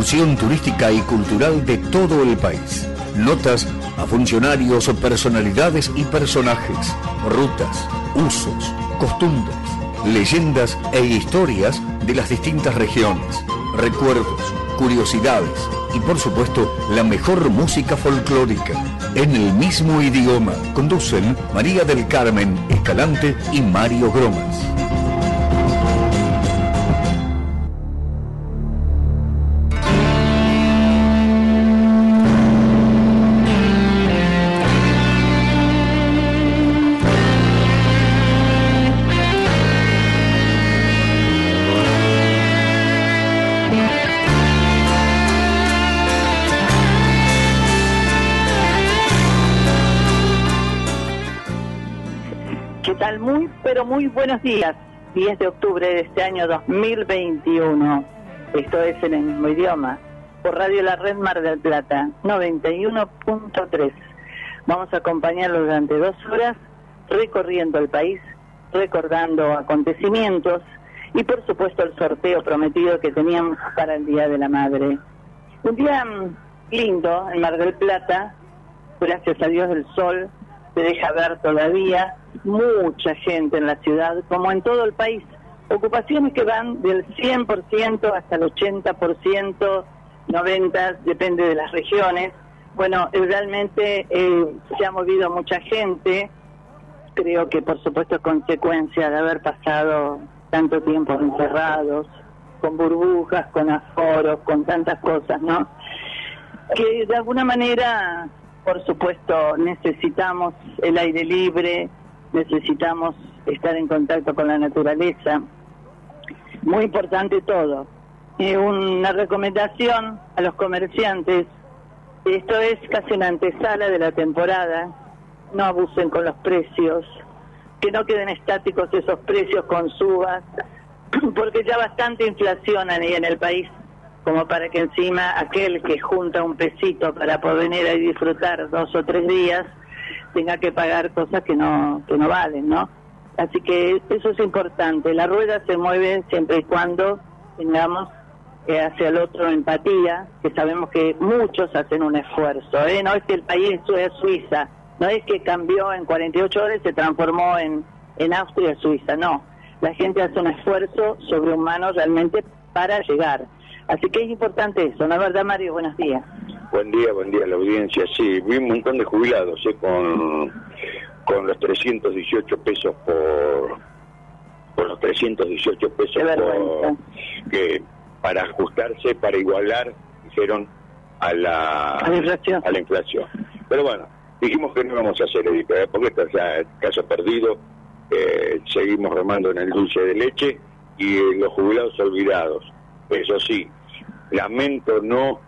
Turística y cultural de todo el país. Notas a funcionarios, personalidades y personajes. Rutas, usos, costumbres, leyendas e historias de las distintas regiones. Recuerdos, curiosidades y por supuesto la mejor música folclórica. En el mismo idioma conducen María del Carmen Escalante y Mario Gromas. Buenos días. 10 de octubre de este año 2021. Esto es en el mismo idioma. Por Radio La Red Mar del Plata, 91.3. Vamos a acompañarlo durante dos horas recorriendo el país, recordando acontecimientos y por supuesto el sorteo prometido que teníamos para el Día de la Madre. Un día mm, lindo en Mar del Plata, gracias a Dios del sol, se deja ver todavía mucha gente en la ciudad, como en todo el país. Ocupaciones que van del 100% hasta el 80%, 90%, depende de las regiones. Bueno, realmente eh, se ha movido mucha gente, creo que por supuesto es consecuencia de haber pasado tanto tiempo encerrados, con burbujas, con aforos, con tantas cosas, ¿no? Que de alguna manera, por supuesto, necesitamos el aire libre, necesitamos estar en contacto con la naturaleza. Muy importante todo. Y una recomendación a los comerciantes, esto es casi una antesala de la temporada, no abusen con los precios, que no queden estáticos esos precios con subas, porque ya bastante inflación hay en el país como para que encima aquel que junta un pesito para poder venir a disfrutar dos o tres días tenga que pagar cosas que no, que no valen, ¿no? Así que eso es importante. La rueda se mueve siempre y cuando tengamos eh, hacia el otro empatía, que sabemos que muchos hacen un esfuerzo. ¿eh? No es que el país es Suiza, no es que cambió en 48 horas y se transformó en, en Austria Suiza, no. La gente hace un esfuerzo sobrehumano realmente para llegar. Así que es importante eso, ¿no es verdad, Mario? Buenos días. Buen día, buen día a la audiencia. Sí, vi un montón de jubilados ¿eh? con, con los 318 pesos por por los 318 pesos por, que para ajustarse, para igualar, dijeron a la, a la inflación. A la inflación. Pero bueno, dijimos que no íbamos a hacer edito, ¿eh? porque esto ya caso perdido, eh, seguimos remando en el dulce de leche y los jubilados olvidados. Eso sí, lamento no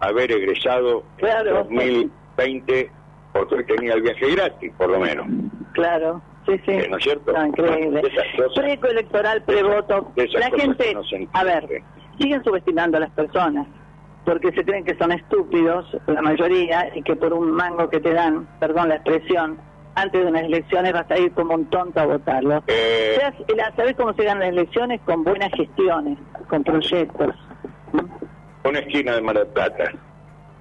haber egresado claro. 2020 porque tenía el viaje gratis, por lo menos. Claro, sí, sí. ¿No es cierto? No, increíble. Precoelectoral, prevoto. La gente, a ver, siguen subestimando a las personas porque se creen que son estúpidos, la mayoría, y que por un mango que te dan, perdón la expresión, antes de unas elecciones vas a ir como un tonto a votarlo. Eh... ¿Sabes cómo se ganan las elecciones? Con buenas gestiones, con proyectos una esquina de Mar del Plata,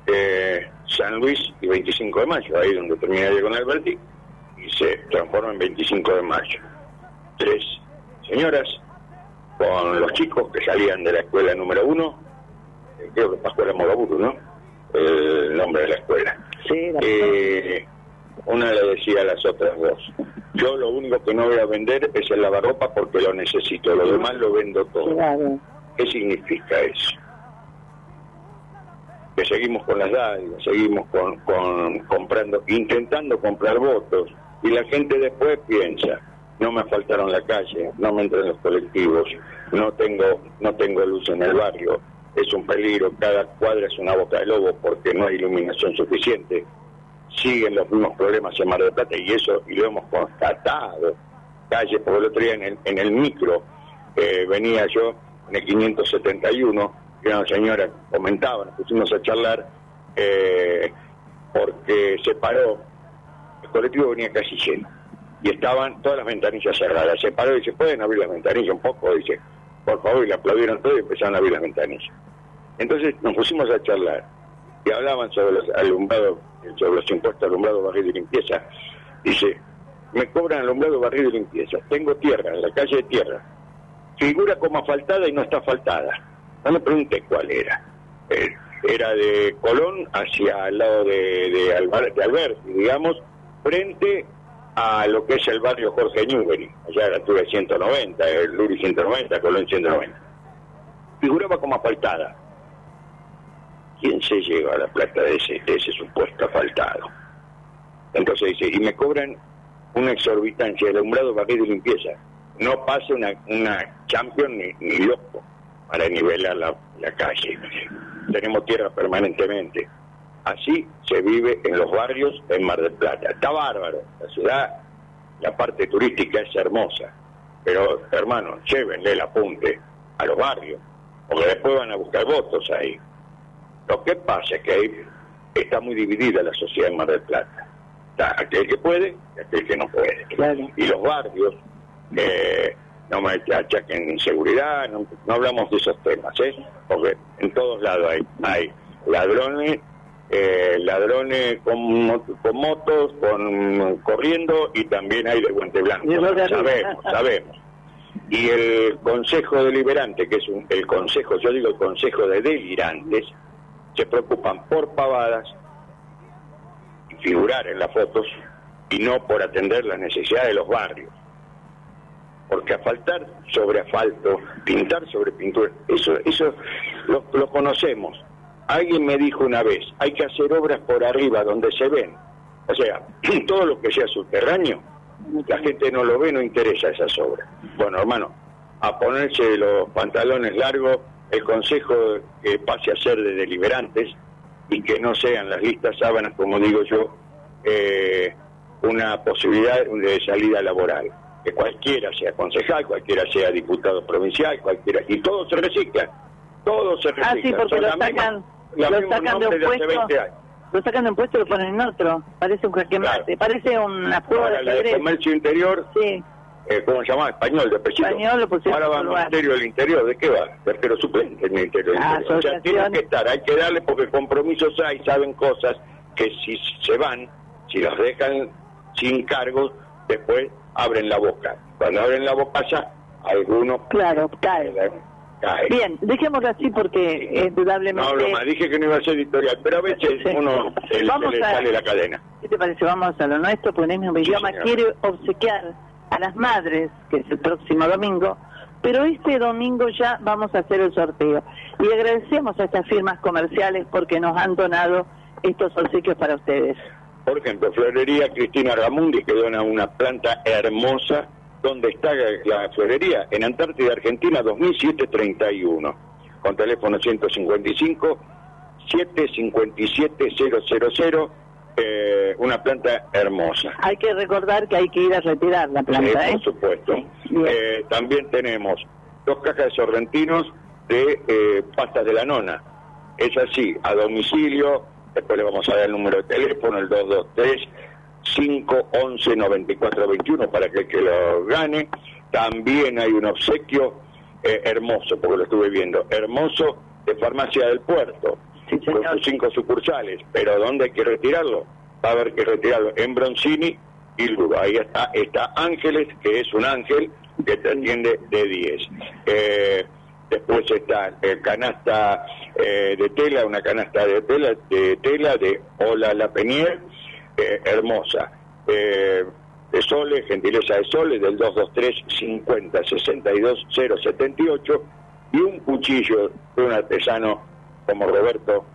eh, San Luis y 25 de mayo, ahí donde terminaría con Alberti, y se transforma en 25 de mayo. Tres señoras con los chicos que salían de la escuela número uno, eh, creo que Pascual Mogaburu, ¿no? El nombre de la escuela. Sí, eh, una le decía a las otras dos, yo lo único que no voy a vender es el lavarropa porque lo necesito, lo demás lo vendo todo. ¿Qué significa eso? Que seguimos con las dádivas, seguimos con, comprando, intentando comprar votos, y la gente después piensa, no me faltaron la calle, no me entran los colectivos, no tengo, no tengo luz en el barrio, es un peligro, cada cuadra es una boca de lobo porque no hay iluminación suficiente, siguen los mismos problemas en Mar del Plata y eso y lo hemos constatado, calle, por el otro día en el, en el micro eh, venía yo en el 571, que una señora comentaba, nos pusimos a charlar, eh, porque se paró, el colectivo venía casi lleno, y estaban todas las ventanillas cerradas. Se paró y dice, ¿pueden abrir las ventanillas un poco? Dice, por favor, y le aplaudieron todo y empezaron a abrir las ventanillas. Entonces nos pusimos a charlar y hablaban sobre los alumbrados, sobre los impuestos alumbrado, barrido y limpieza. Dice, me cobran alumbrado, barrido y limpieza. Tengo tierra, en la calle de tierra. Figura como asfaltada y no está asfaltada. No me pregunté cuál era. Eh, era de Colón hacia el lado de, de, Alberti, digamos, frente a lo que es el barrio Jorge Newbery, allá a la altura de 190, el Luri 190, Colón 190. Figuraba como asfaltada. ¿Quién se lleva la plata de ese, de ese supuesto asfaltado? Entonces dice, y me cobran una exorbitancia de alumbrado, barrido y limpieza. No pasa una, una champion ni loco para nivelar la, la calle. Tenemos tierra permanentemente. Así se vive en los barrios en Mar del Plata. Está bárbaro. La ciudad, la parte turística es hermosa. Pero, hermano, llévenle el apunte a los barrios, porque después van a buscar votos ahí. Lo que pasa es que ahí está muy dividida la sociedad en Mar del Plata. Está aquel que puede y aquel que no puede. Y los barrios, eh, no me achaquen inseguridad, no, no hablamos de esos temas, ¿eh? porque en todos lados hay, hay ladrones, eh, ladrones con, con motos, con corriendo y también hay de guante blanco. Sabemos, sabemos. Y el Consejo Deliberante, que es un, el Consejo, yo digo el Consejo de Delirantes, se preocupan por pavadas, y figurar en las fotos y no por atender las necesidades de los barrios porque asfaltar sobre asfalto, pintar sobre pintura, eso, eso lo, conocemos. Alguien me dijo una vez, hay que hacer obras por arriba donde se ven. O sea, todo lo que sea subterráneo, la gente no lo ve, no interesa esas obras. Bueno, hermano, a ponerse los pantalones largos, el consejo que pase a ser de deliberantes y que no sean las listas sábanas, como digo yo, eh, una posibilidad de salida laboral que cualquiera sea concejal, cualquiera sea diputado provincial, cualquiera, y todo se recicla, todo se recicla. Ah, sí, porque lo sacan, lo sacan de un puesto, lo sacan de un puesto y lo ponen en otro, parece un jaque mate, parece una prueba de, de comercio interior, sí. Eh, ¿cómo se llama? Español, de Pechito. Español lo Ahora va al Ministerio del Interior, ¿de qué va? Pero suplente el Ministerio del ah, Interior. O sea, tienen que estar, hay que darle porque compromisos hay, saben cosas que si se van, si los dejan sin cargos, después abren la boca. Cuando abren la boca ya, algunos... Claro, cae. Bien, dejémoslo así porque indudablemente... No hablo más, dije que no iba a ser editorial, pero a veces uno se, le sale la cadena. ¿Qué te parece? Vamos a lo nuestro, porque en mi idioma quiere obsequiar a las madres, que es el próximo domingo, pero este domingo ya vamos a hacer el sorteo. Y agradecemos a estas firmas comerciales porque nos han donado estos obsequios para ustedes. Por ejemplo, Florería Cristina Ramundi, que dona una planta hermosa. ¿Dónde está la florería? En Antártida, Argentina, 2731. Con teléfono 155 757 000. Eh, una planta hermosa. Hay que recordar que hay que ir a retirar la planta, sí, ¿eh? Por supuesto. eh, también tenemos dos cajas de sorrentinos de eh, pastas de la nona. Es así, a domicilio, Después le vamos a dar el número de teléfono, el 223-511-9421 para que el que lo gane. También hay un obsequio eh, hermoso, porque lo estuve viendo, hermoso de Farmacia del Puerto, con sus cinco sucursales. Pero ¿dónde hay que retirarlo? Va a haber que retirarlo en Broncini y luego Ahí está, está Ángeles, que es un ángel que te atiende de 10. Eh, después está el canasta eh, de tela, una canasta de tela de tela de Hola La Penier, eh, hermosa. Eh, de Sole, gentileza de Sole, del 223 50 62 078 y un cuchillo de un artesano como Roberto,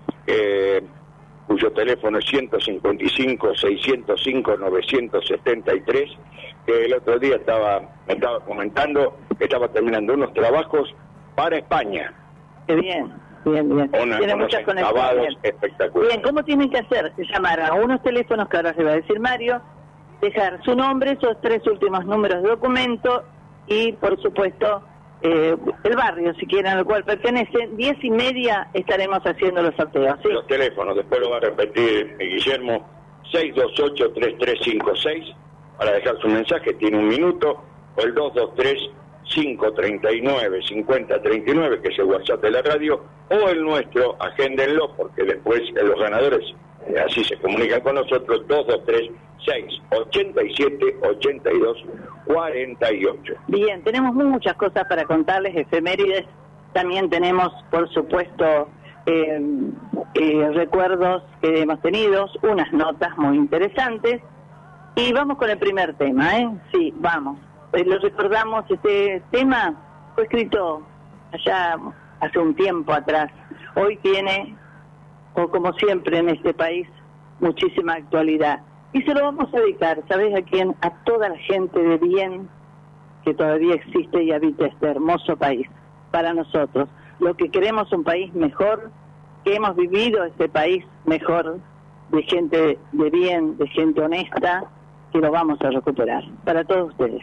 cuyo teléfono es 155 605 973, que el otro día estaba, me estaba comentando que estaba terminando unos trabajos para España. Qué bien. Bien, bien. Tiene muchas conexiones. espectaculares. Bien, ¿cómo tienen que hacer? Llamar a unos teléfonos que ahora se va a decir Mario, dejar su nombre, esos tres últimos números de documento y, por supuesto, eh, el barrio, si quieren, al cual pertenecen. Diez y media estaremos haciendo los sorteos. ¿sí? Los teléfonos, después lo va a repetir Guillermo, 628-3356 para dejar su mensaje, tiene un minuto, o el 223 539 5039, que es el WhatsApp de la radio, o el nuestro, agéndenlo, porque después los ganadores eh, así se comunican con nosotros, 223 687 82 48. Bien, tenemos muchas cosas para contarles, efemérides, también tenemos, por supuesto, eh, eh, recuerdos que hemos tenido, unas notas muy interesantes, y vamos con el primer tema, ¿eh? Sí, vamos. Eh, lo recordamos, este tema fue escrito allá hace un tiempo atrás. Hoy tiene, o como siempre en este país, muchísima actualidad. Y se lo vamos a dedicar, ¿sabes a quién? A toda la gente de bien que todavía existe y habita este hermoso país. Para nosotros, lo que queremos un país mejor, que hemos vivido este país mejor, de gente de bien, de gente honesta, que lo vamos a recuperar. Para todos ustedes.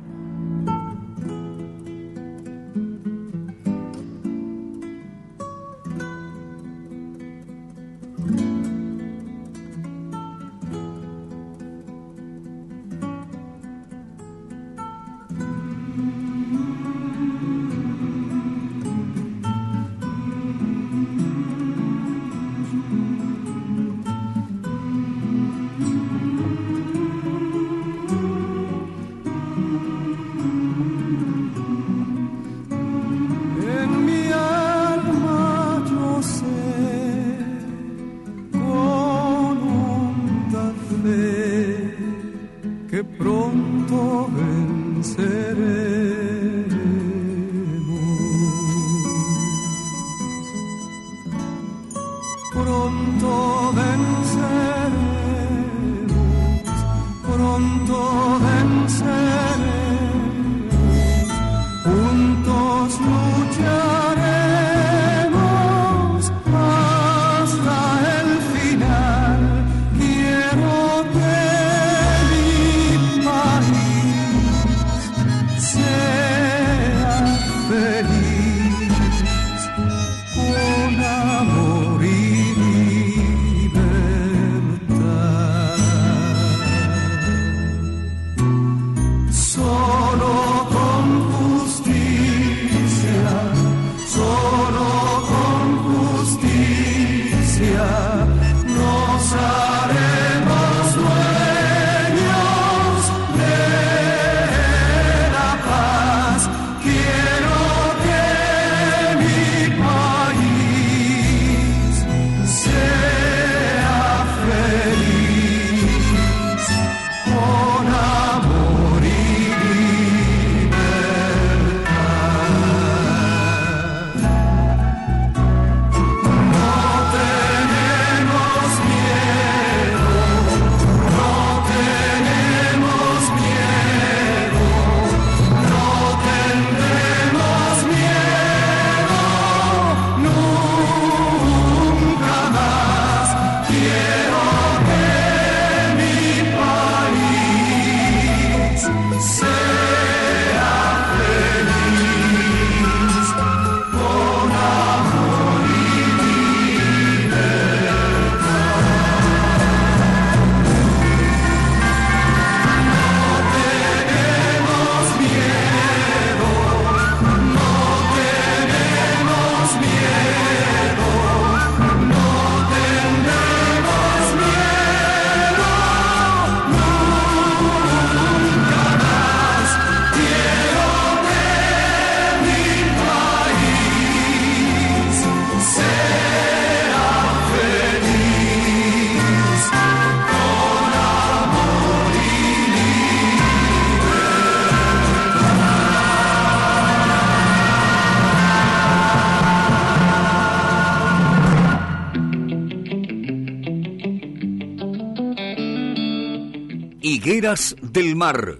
del Mar,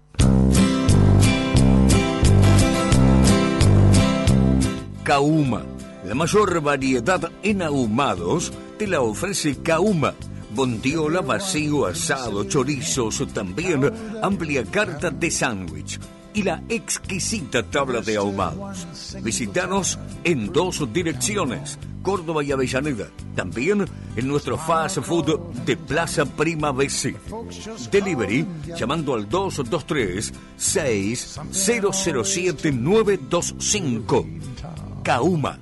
Kauma. La mayor variedad en ahumados te la ofrece Kauma. Bondiola, vacío, asado, chorizos, también amplia carta de sándwich y la exquisita tabla de ahumados. Visítanos en dos direcciones, Córdoba y Avellaneda. También en nuestro fast food de Plaza Prima BC. Delivery llamando al 223 6007 925. Kauma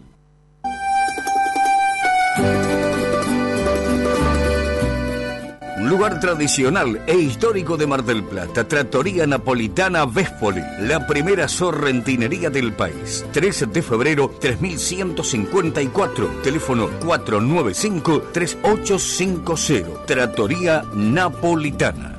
lugar tradicional e histórico de Mar del Plata, Trattoria Napolitana Vespoli, la primera sorrentinería del país. 13 de febrero 3154, teléfono 495-3850, Trattoria Napolitana.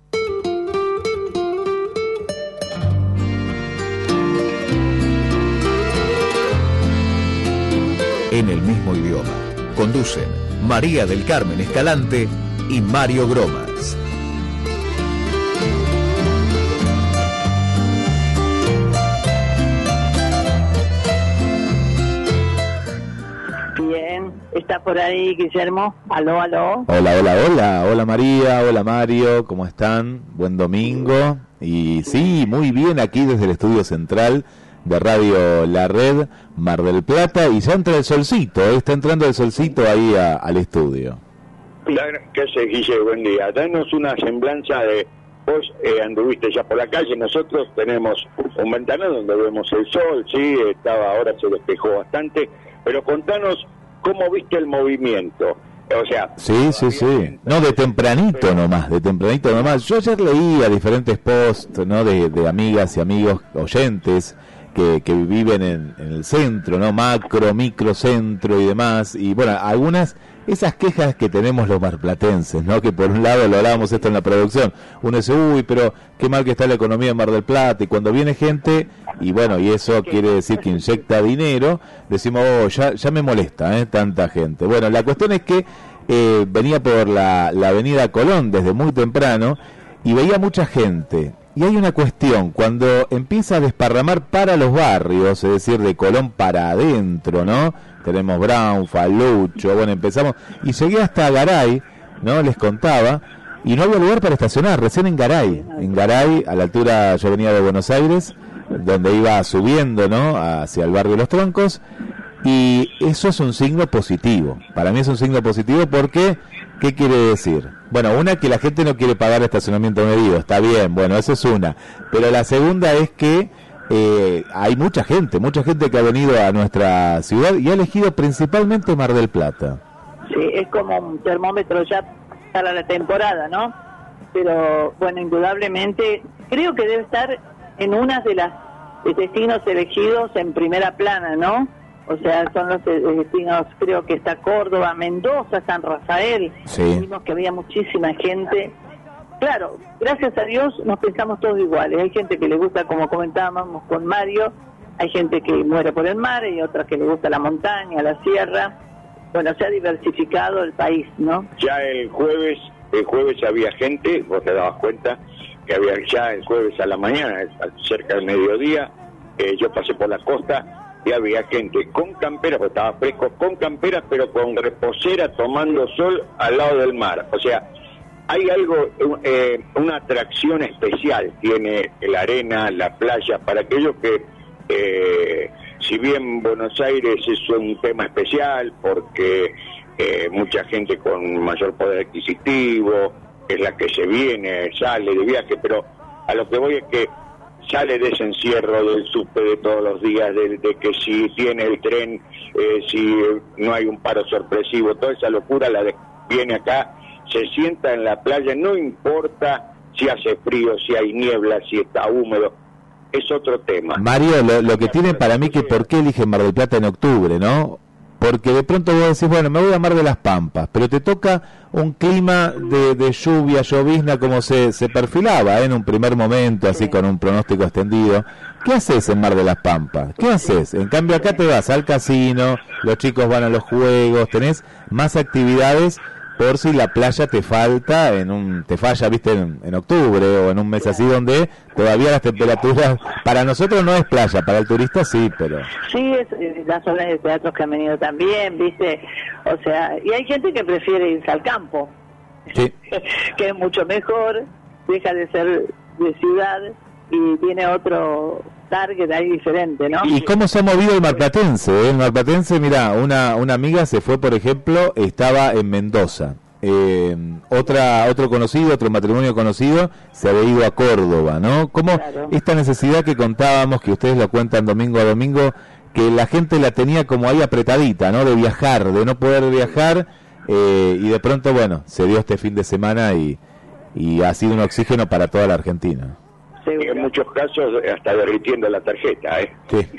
En el mismo idioma. Conducen María del Carmen Escalante y Mario Gromas. Bien, está por ahí Guillermo. Aló, aló. Hola, hola, hola. Hola María, hola Mario, ¿cómo están? Buen domingo. Y sí, muy bien aquí desde el estudio central de Radio La Red, Mar del Plata, y ya entra el solcito, ¿eh? está entrando el solcito ahí al estudio. ¿Qué se Guille? Buen día. Danos una semblanza de vos eh, anduviste ya por la calle, nosotros tenemos un ventanal donde vemos el sol, sí, estaba ahora se despejó bastante, pero contanos cómo viste el movimiento. O sea, sí, sí, sí. No, de tempranito nomás, de tempranito nomás. Yo ayer leía diferentes posts, ¿no? De, de amigas y amigos oyentes que, que viven en, el centro, ¿no? Macro, micro, centro y demás. Y bueno, algunas, esas quejas que tenemos los marplatenses, ¿no? Que por un lado lo hablábamos esto en la producción, uno dice, uy, pero qué mal que está la economía en Mar del Plata. Y cuando viene gente, y bueno, y eso quiere decir que inyecta dinero, decimos, oh, ya, ya me molesta, ¿eh? Tanta gente. Bueno, la cuestión es que eh, venía por la, la avenida Colón desde muy temprano y veía mucha gente y hay una cuestión, cuando empieza a desparramar para los barrios, es decir, de Colón para adentro, ¿no? Tenemos Brown, Falucho, bueno, empezamos, y llegué hasta Garay, ¿no? Les contaba, y no había lugar para estacionar, recién en Garay, en Garay, a la altura, yo venía de Buenos Aires, donde iba subiendo, ¿no? Hacia el barrio de Los Troncos, y eso es un signo positivo, para mí es un signo positivo porque ¿Qué quiere decir? Bueno, una que la gente no quiere pagar estacionamiento medido, está bien, bueno, esa es una. Pero la segunda es que eh, hay mucha gente, mucha gente que ha venido a nuestra ciudad y ha elegido principalmente Mar del Plata. Sí, es como un termómetro ya para la temporada, ¿no? Pero bueno, indudablemente creo que debe estar en una de las destinos elegidos en primera plana, ¿no? O sea, son los destinos, creo que está Córdoba, Mendoza, San Rafael. Vimos que había muchísima gente claro, gracias a Dios nos pensamos todos iguales. Hay gente que le gusta, como comentábamos con Mario, hay gente que muere por el mar y otras que le gusta la montaña, la sierra. Bueno, se ha diversificado el país, ¿no? Ya el jueves, el jueves había gente, vos te dabas cuenta que había ya el jueves a la mañana, cerca del mediodía, eh, yo pasé por la costa y había gente con camperas, porque estaba fresco, con camperas, pero con reposera tomando sol al lado del mar. O sea, hay algo, eh, una atracción especial tiene la arena, la playa, para aquellos que, eh, si bien Buenos Aires es un tema especial, porque eh, mucha gente con mayor poder adquisitivo es la que se viene, sale de viaje, pero a lo que voy es que sale de ese encierro del subte de todos los días, de, de que si tiene el tren, si no hay un paro sorpresivo, toda esa locura la de, viene acá se sienta en la playa, no importa si hace frío, si hay niebla, si está húmedo, es otro tema. Mario, lo, que tiene para mí que por qué eligen Mar del Plata en octubre, ¿no? Porque de pronto vos decís, bueno, me voy a Mar de las Pampas, pero te toca un clima de, lluvia, llovizna, como se, se perfilaba ¿eh? en un primer momento, así con un pronóstico extendido. ¿Qué haces en Mar de las Pampas? ¿Qué haces? En cambio acá te vas al casino, los chicos van a los juegos, tenés más actividades por si la playa te falta en un te falla viste en, octubre o en un mes así donde todavía las temperaturas para nosotros no es playa para el turista sí pero sí es, las obras de teatro que han venido también viste o sea y hay gente que prefiere irse al campo sí. que es mucho mejor deja de ser de ciudad y tiene otro target ahí diferente, ¿no? ¿Y cómo se ha movido el marplatense? Eh? El marplatense, mira, una, una amiga se fue, por ejemplo, estaba en Mendoza. Eh, otra otro conocido, otro matrimonio conocido, se había ido a Córdoba, ¿no? ¿Cómo esta necesidad que contábamos, que ustedes lo cuentan domingo a domingo, que la gente la tenía como ahí apretadita, ¿no? De viajar, de no poder viajar, eh, y de pronto, bueno, se dio este fin de semana y, y ha sido un oxígeno para toda la Argentina en muchos casos hasta derritiendo la tarjeta, ¿eh?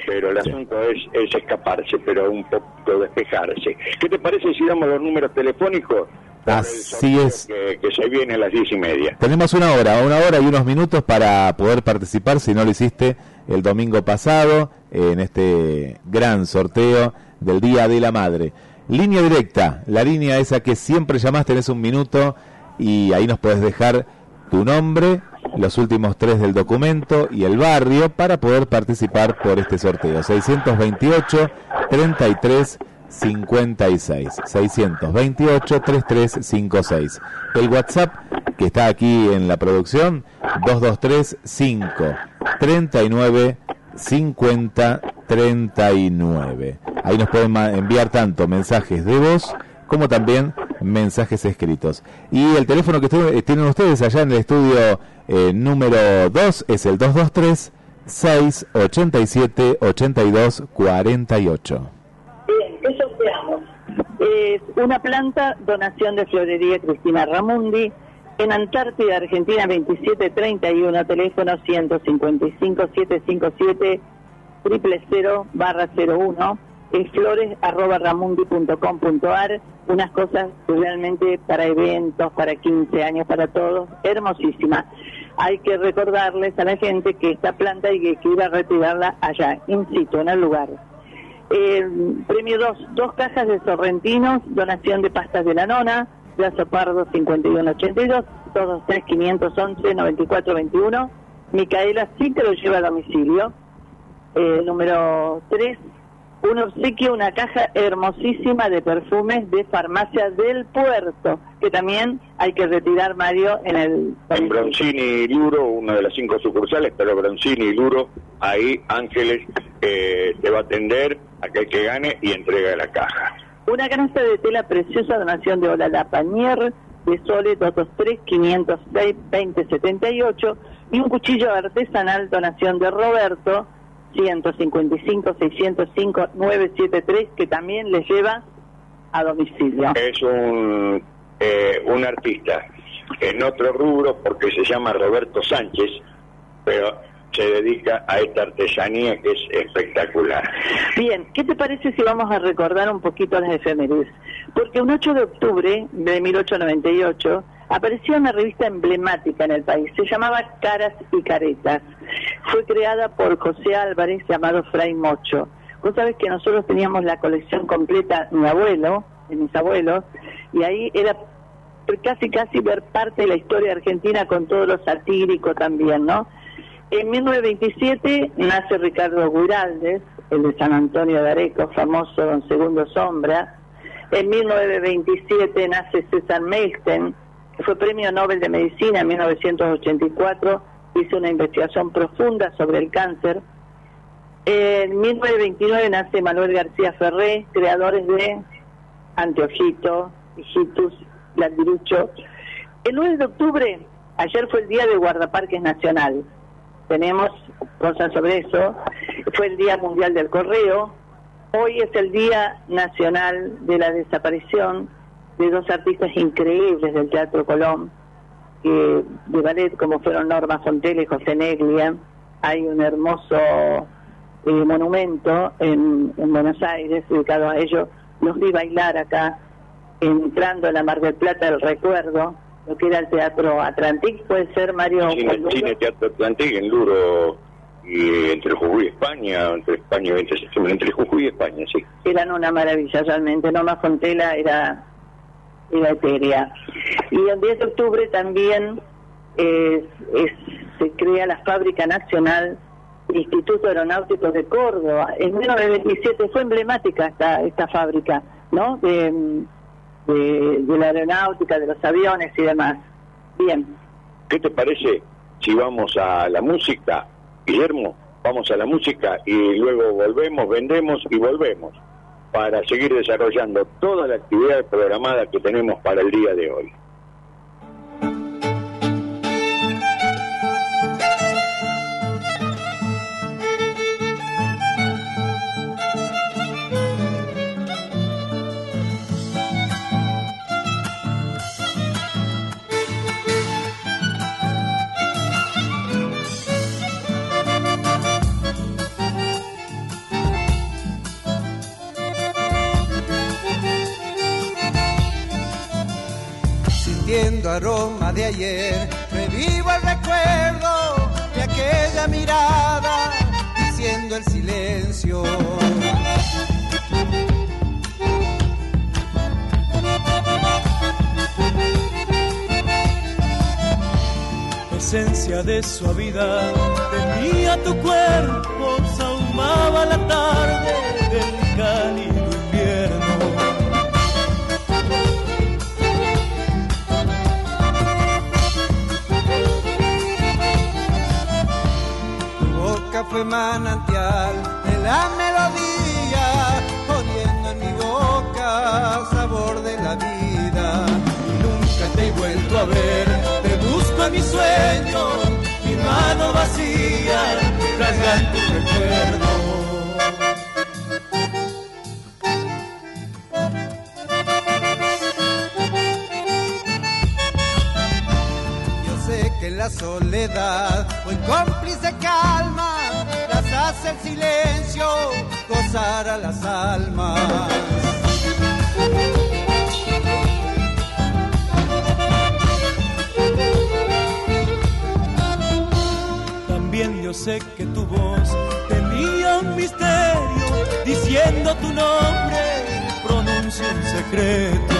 pero el asunto es, es, escaparse, pero un poco despejarse. ¿Qué te parece si damos los números telefónicos? Así es. Que, se viene a las diez y media. Tenemos una hora, una hora y unos minutos para poder participar, si no lo hiciste el domingo pasado, en este gran sorteo del Día de la Madre. Línea directa, la línea esa que siempre llamás, tenés un minuto y ahí nos puedes dejar tu nombre, los últimos tres del documento y el barrio para poder participar por este sorteo. 628 33 56 628 3356 el WhatsApp que está aquí en la producción 223 5 39 50 39 ahí nos pueden enviar tanto mensajes de voz como también mensajes escritos. Y el teléfono que tienen ustedes allá en el estudio eh, número 2 es el 223 687 82 48. Bien, ¿qué sorteamos? Es una planta, donación de Florería Cristina Ramundi, en Antártida, Argentina 2731, teléfono 155 757 000 barra 01 es flores arroba ramundi.com.ar, unas cosas realmente para eventos, para 15 años, para todos, hermosísimas. Hay que recordarles a la gente que esta planta hay que, ir a retirarla allá, in situ, en el lugar. premio 2, dos cajas de sorrentinos, donación de pastas de la nona, Plazo Pardo 5182, todos 3511 9421. Micaela sí te lo lleva a domicilio. Eh, número 3, un obsequio, una caja hermosísima de perfumes de farmacia del puerto, que también hay que retirar, Mario, en el... En Broncini y Luro, una de las cinco sucursales, pero Broncini y Luro, ahí Ángeles eh, te va a atender, aquel que gane y entrega la caja. Una canasta de tela preciosa, donación de Ola La Panier, de Sole 223 506 2078 y un cuchillo artesanal, donación de Roberto, 155-605-973, que también les lleva a domicilio. Es un, eh, un artista en otro rubro porque se llama Roberto Sánchez, pero se dedica a esta artesanía que es espectacular. Bien, ¿qué te parece si vamos a recordar un poquito las efemérides? Porque un 8 de octubre de 1898 apareció una revista emblemática en el país, se llamaba Caras y Caretas. Fue creada por José Álvarez, llamado Fray Mocho. Vos sabés que nosotros teníamos la colección completa, mi abuelo, de mis abuelos, y ahí era casi casi ver parte de la historia argentina con todo lo satírico también, ¿no? En 1927 nace Ricardo Guraldes, el de San Antonio de Areco, famoso Don Segundo Sombra. En 1927 nace César Meisten, que fue premio Nobel de Medicina en 1984, hizo una investigación profunda sobre el cáncer. En 1929 nace Manuel García Ferré, creadores de Anteojito, Hijitus, Landirucho. El 9 de octubre, ayer fue el día de Guardaparques Nacional tenemos cosas sobre eso. Fue el Día Mundial del Correo. Hoy es el Día Nacional de la Desaparición de dos artistas increíbles del Teatro Colón, de ballet, como fueron Norma Fontela y José Neglia. Hay un hermoso eh, monumento en, en Buenos Aires dedicado a ellos. Los vi bailar acá, entrando en la Mar del Plata del Recuerdo, lo que era el Teatro Atlantic, puede ser Mario. Cine, Cine Teatro Atlantic en Luro y entre Jujuy y España, entre España y 20 entre Jujuy y España, sí. Eran una maravilla realmente, Norma Fontela era, era etérea. Y el 10 de octubre también es, se crea la Fábrica Nacional Instituto Aeronáutico de Córdoba. En 1927 fue emblemática esta, esta fábrica, ¿no? De, de, la aeronáutica, de los aviones y demás. Bien. ¿Qué te parece si vamos a la música, Guillermo? Vamos a la música y luego volvemos, vendemos y volvemos para seguir desarrollando toda la actividad programada que tenemos para el día de hoy. Aroma de ayer, revivo el recuerdo de aquella mirada diciendo el silencio. Esencia de suavidad tenía tu cuerpo, sahumaba la tarde del cálido fue manantial de la melodía, poniendo en mi boca sabor de la vida. Y nunca te he vuelto a ver, te busco en mi sueño, mi mano vacía, rasgando tu recuerdo. La soledad, buen cómplice calma, las hace el silencio gozar a las almas. También yo sé que tu voz tenía un misterio, diciendo tu nombre, pronuncia un secreto.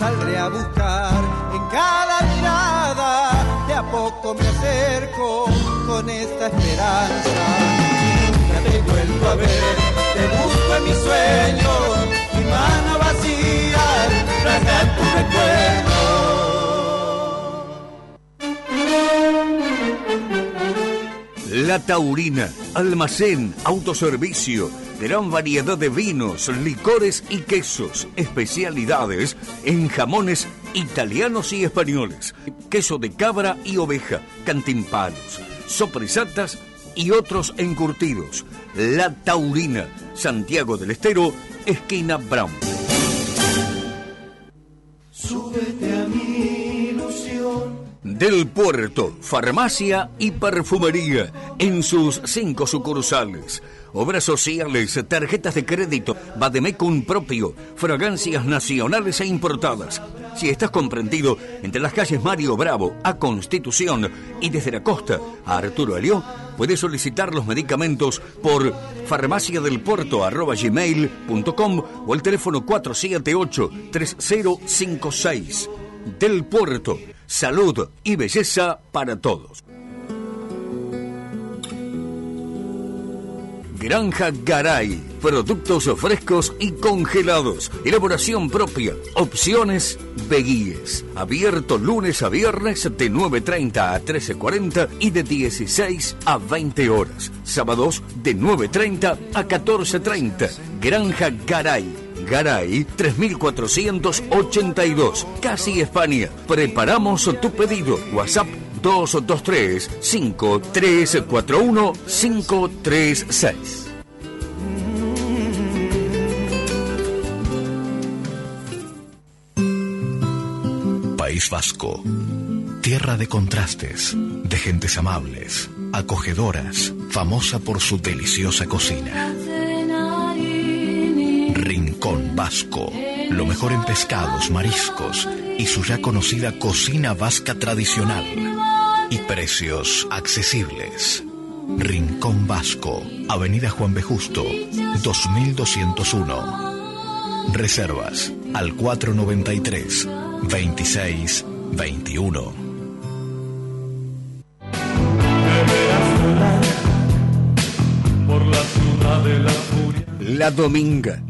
Saldré a buscar en cada mirada. De a poco me acerco con esta esperanza. nunca te vuelvo a ver, te busco en mis sueños, mi mano vacía, tras tu recuerdo. La Taurina, almacén, autoservicio gran variedad de vinos, licores y quesos, especialidades en jamones italianos y españoles, queso de cabra y oveja, cantimpalos, sopresatas y otros encurtidos. La Taurina, Santiago del Estero, esquina Brown. Del Puerto, farmacia y perfumería en sus cinco sucursales. Obras sociales, tarjetas de crédito, Bademecum propio, fragancias nacionales e importadas. Si estás comprendido entre las calles Mario Bravo a Constitución y desde la costa a Arturo Alió, puedes solicitar los medicamentos por farmaciadelpuerto.gmail.com o el teléfono 478-3056. Del Puerto, salud y belleza para todos. Granja Garay. Productos frescos y congelados. Elaboración propia. Opciones Beguíes. Abierto lunes a viernes de 9.30 a 13.40 y de 16 a 20 horas. Sábados de 9.30 a 14.30. Granja Garay. Garay 3482. Casi España. Preparamos tu pedido. WhatsApp 223 5341 536. País Vasco. Tierra de contrastes, de gentes amables, acogedoras, famosa por su deliciosa cocina. Rincón Vasco. Lo mejor en pescados, mariscos y su ya conocida cocina vasca tradicional y precios accesibles. Rincón Vasco, Avenida Juan B. Justo, 2201. Reservas al 493 26 21. La Dominga.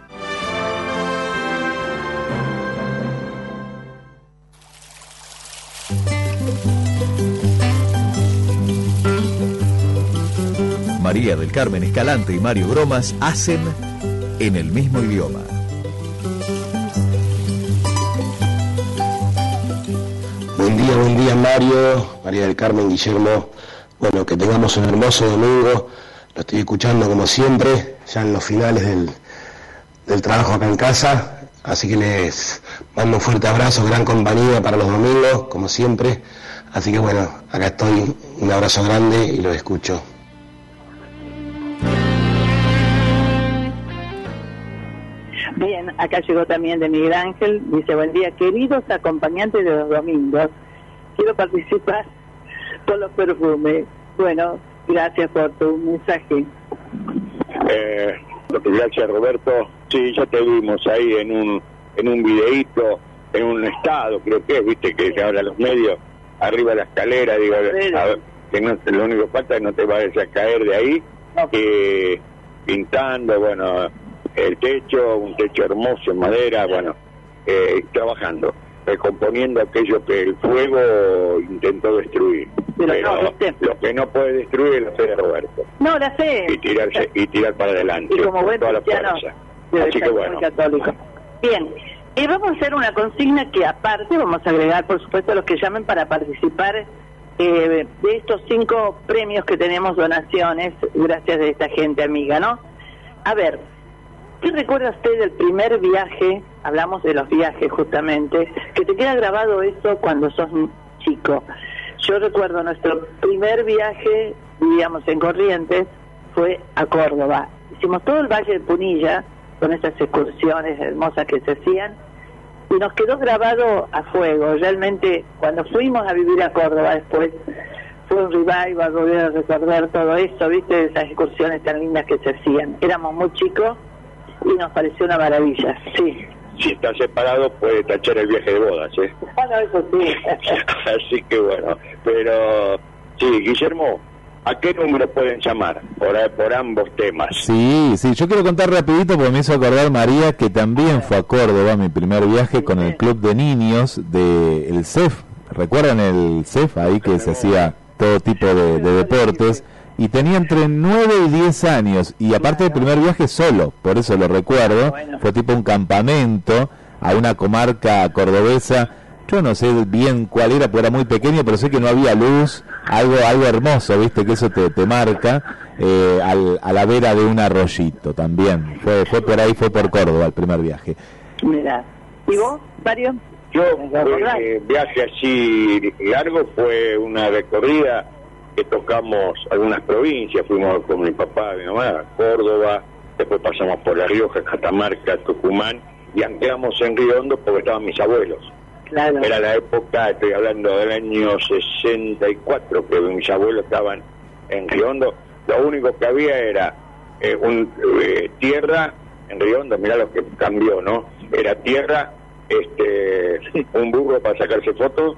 María del Carmen Escalante y Mario Bromas hacen en el mismo idioma. Buen día, buen día Mario, María del Carmen, Guillermo. Bueno, que tengamos un hermoso domingo. Lo estoy escuchando como siempre, ya en los finales del, del trabajo acá en casa. Así que les mando un fuerte abrazo, gran compañía para los domingos, como siempre. Así que bueno, acá estoy, un abrazo grande y lo escucho. Bien, acá llegó también de Miguel Ángel, dice, buen día, queridos acompañantes de los domingos, quiero participar por los perfumes. Bueno, gracias por tu mensaje. Eh, gracias Roberto. Sí, ya te vimos ahí en un en un videíto, en un estado, creo que es, viste, que se habla los medios, arriba de la escalera, digo, a ver, que no, lo único que falta es que no te vayas a caer de ahí, que pintando, bueno, el techo, un techo hermoso en madera, bueno, eh, trabajando, recomponiendo aquello que el fuego intentó destruir. Pero Pero no, ¿viste? lo que no puede destruir es la fe de Roberto. No, la sé. Y tirarse y tirar para adelante. Y como buen toda la cristiano, Así que bueno. católico. Bien, y vamos a hacer una consigna que aparte vamos a agregar, por supuesto, a los que llamen para participar eh, de estos cinco premios que tenemos donaciones, gracias de esta gente amiga, ¿no? A ver, ¿qué recuerda usted del primer viaje? Hablamos de los viajes justamente, que te queda grabado eso cuando sos chico. Yo recuerdo nuestro primer viaje, vivíamos en Corrientes, fue a Córdoba. Hicimos todo el Valle de Punilla, con esas excursiones hermosas que se hacían, y nos quedó grabado a fuego. Realmente, cuando fuimos a vivir a Córdoba después, fue un revival volver a recordar todo eso, ¿viste? Esas excursiones tan lindas que se hacían. Éramos muy chicos y nos pareció una maravilla, sí. Si está separado puede tachar el viaje de bodas, ¿eh? Bueno, eso sí. Así que bueno, pero sí, Guillermo, ¿a qué número pueden llamar por, por ambos temas? Sí, sí, yo quiero contar rapidito porque me hizo acordar María que también fue a Córdoba mi primer viaje con el club de niños del el CEF. ¿Recuerdan el CEF ahí que se hacía todo tipo de, de deportes? Y tenía entre 9 y 10 años. Y aparte del primer viaje solo, por eso lo recuerdo, fue tipo un campamento a una comarca cordobesa, yo no sé bien cuál era, porque era muy pequeño, pero sé que no había luz, algo algo hermoso, viste, que eso te, te marca, eh, al, a la vera de un arroyito también, fue, fue por ahí, fue por Córdoba el primer viaje. Mira, ¿y vos, Mario? Yo, eh, viaje así largo fue una recorrida que tocamos algunas provincias, fuimos con mi papá, mi mamá, Córdoba, después pasamos por La Rioja, Catamarca, Tucumán, y anclamos en Río Hondo porque estaban mis abuelos. Era la época, estoy hablando del año 64, que mis abuelos estaban en Río Hondo. Lo único que había era eh, un, eh, tierra en Río Hondo, mirá lo que cambió, ¿no? Era tierra, este, un burro para sacarse fotos,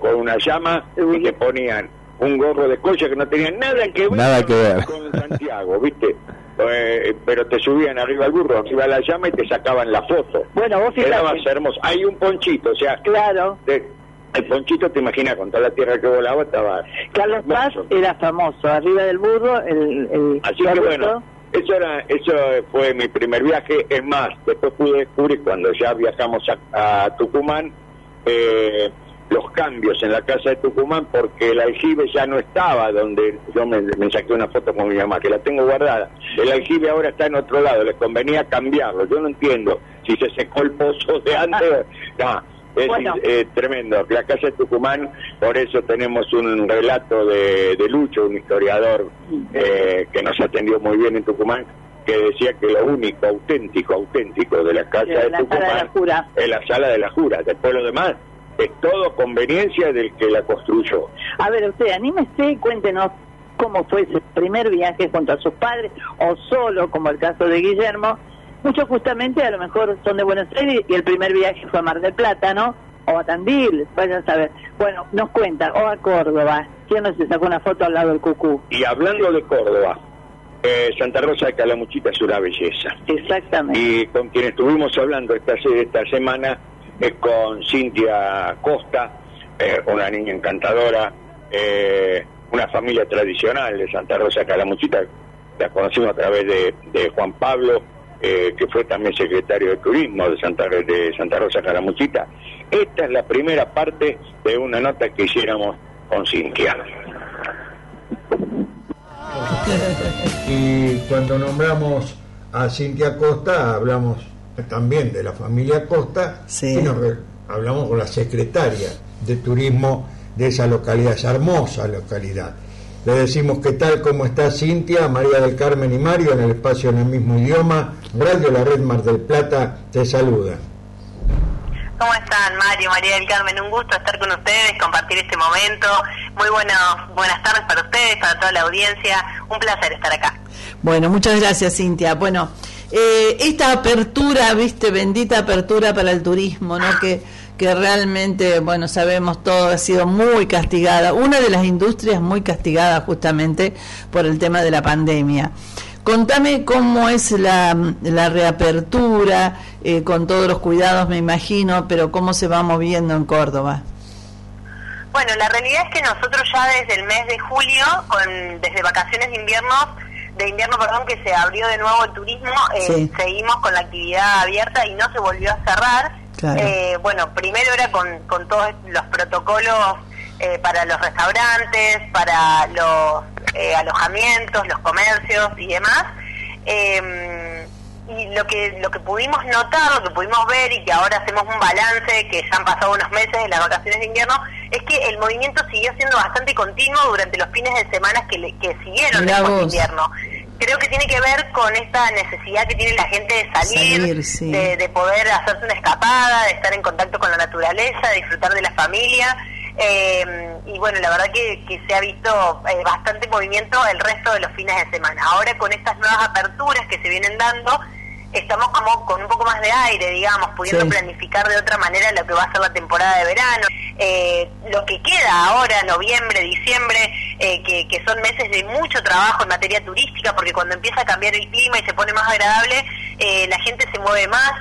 con una llama y que ponían un gorro de coche que no tenía nada que ver, Nada que ver. con Santiago, ¿viste? Eh, pero te subían arriba al burro, arriba a la llama y te sacaban la foto. Bueno, vos Era más hermoso. Hay un ponchito, o sea, Claro. de- el ponchito, te imaginas, con toda la tierra que volaba, estaba... Carlos Paz era famoso, arriba del burro, el, el Así que bueno, eso era, eso fue mi primer viaje. Es más, después pude descubrir cuando ya viajamos a, a Tucumán eh, los cambios en la casa de Tucumán porque el aljibe ya no estaba donde yo me, me saqué una foto con mi mamá, que la tengo guardada. El aljibe ahora está en otro lado, les convenía cambiarlo. Yo no entiendo si se secó el pozo de antes. No, es Bueno. eh, tremendo. La casa de Tucumán, por eso tenemos un relato de, de Lucho, un historiador eh, que nos atendió muy bien en Tucumán, que decía que lo único auténtico, auténtico de la casa Era de la sala de la Tucumán es la sala de la jura. Después lo demás es todo conveniencia del que la construyó. A ver, usted, anímese y cuéntenos cómo fue ese primer viaje junto a sus padres o solo, como el caso de Guillermo. Muchos justamente a lo mejor son de Buenos Aires y el primer viaje fue a Mar del Plata, ¿no? O a Tandil, vayan a saber. Bueno, nos cuenta, o a Córdoba. ¿Quién no se sacó una foto al lado del cucú? Y hablando de Córdoba, eh, Santa Rosa de Calamuchita es una belleza. Exactamente. Y con quien estuvimos hablando esta, esta semana es con Cintia Costa, eh, una niña encantadora, eh, una familia tradicional de Santa Rosa de Calamuchita. La conocimos a través de, de Juan Pablo, eh, que fue también secretario de Turismo de Santa, de Santa Rosa de Calamuchita. Esta es la primera parte de una nota que hiciéramos con Cintia. Y cuando nombramos a Cintia Costa, hablamos también de la familia Costa Sí. y nos hablamos con la secretaria de turismo de esa localidad, esa hermosa localidad. Le decimos qué tal, cómo está Cintia, María del Carmen y Mario en el espacio en el mismo idioma. Radio La Red Mar del Plata te saluda. ¿Cómo están, Mario, María del Carmen? Un gusto estar con ustedes, compartir este momento. Muy buenos, buenas tardes para ustedes, para toda la audiencia. Un placer estar acá. Bueno, muchas gracias, Cintia. Bueno, eh, esta apertura, viste, bendita apertura para el turismo, ¿no? Que, que realmente, bueno, sabemos todo, ha sido muy castigada. Una de las industrias muy castigadas justamente por el tema de la pandemia. Contame cómo es la, la reapertura, eh, con todos los cuidados, me imagino, pero cómo se va moviendo en Córdoba. Bueno, la realidad es que nosotros ya desde el mes de julio, con, desde vacaciones de invierno, de invierno, perdón, que se abrió de nuevo el turismo, eh, Sí. seguimos con la actividad abierta y no se volvió a cerrar. Claro. Eh, bueno, primero era con, con todos los protocolos eh, para los restaurantes, para los eh, alojamientos, los comercios y demás. Eh, y lo que lo que pudimos notar, lo que pudimos ver y que ahora hacemos un balance, que ya han pasado unos meses de las vacaciones de invierno, es que el movimiento siguió siendo bastante continuo durante los fines de semana que, le- que siguieron Mirá después de invierno. Creo que tiene que ver con esta necesidad que tiene la gente de salir, Salir, sí. de, de poder hacerse una escapada, de estar en contacto con la naturaleza, de disfrutar de la familia. Eh, y bueno, la verdad que, que se ha visto eh, bastante movimiento el resto de los fines de semana. Ahora con estas nuevas aperturas que se vienen dando, estamos como con un poco más de aire, digamos, pudiendo Sí. planificar de otra manera lo que va a ser la temporada de verano. Eh, lo que queda ahora, noviembre, diciembre, eh, que, que son meses de mucho trabajo en materia turística, porque cuando empieza a cambiar el clima y se pone más agradable, eh, la gente se mueve más.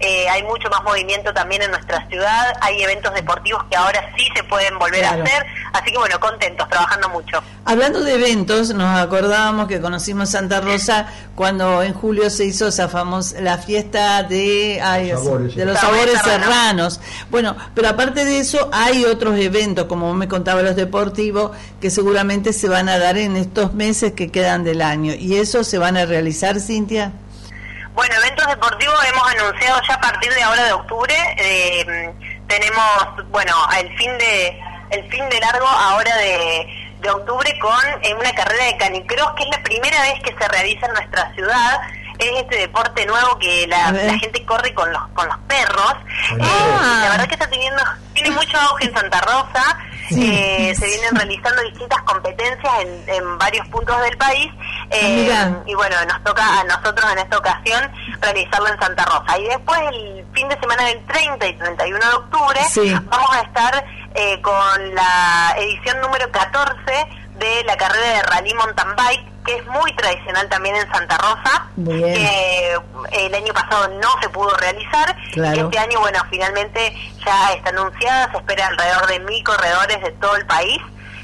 Eh, hay mucho más movimiento también en nuestra ciudad, hay eventos deportivos que ahora sí se pueden volver Claro. a hacer, así que bueno, contentos, trabajando mucho. Hablando de eventos, nos acordábamos que conocimos Santa Rosa cuando en julio se hizo esa famosa la fiesta de, ay, Los sabores, de sí. los Sabores sabores serranos. serranos. Bueno, pero aparte de eso hay otros eventos, como me contaba los deportivos, que seguramente se van a dar en estos meses que quedan del año. ¿Y eso se van a realizar, Cintia? Bueno, eventos deportivos hemos anunciado ya a partir de ahora de octubre. eh, tenemos, bueno, el fin de el fin de largo ahora de, de octubre con eh, una carrera de canicross que es la primera vez que se realiza en nuestra ciudad. Es este deporte nuevo que la, gente corre con los con los perros. Eh, la verdad que está teniendo tiene mucho auge en Santa Rosa. Sí. Eh, se vienen realizando distintas competencias en, en varios puntos del país. Eh, Mirá. y bueno, nos toca a nosotros en esta ocasión realizarlo en Santa Rosa. Y después, el fin de semana del 30 y 31 de octubre, Sí. vamos a estar eh, con la edición número 14 de la carrera de Rally Mountain Bike, que es muy tradicional también en Santa Rosa, que eh, el año pasado no se pudo realizar. Claro. Y este año, bueno, finalmente ya está anunciada, se espera alrededor de mil corredores de todo el país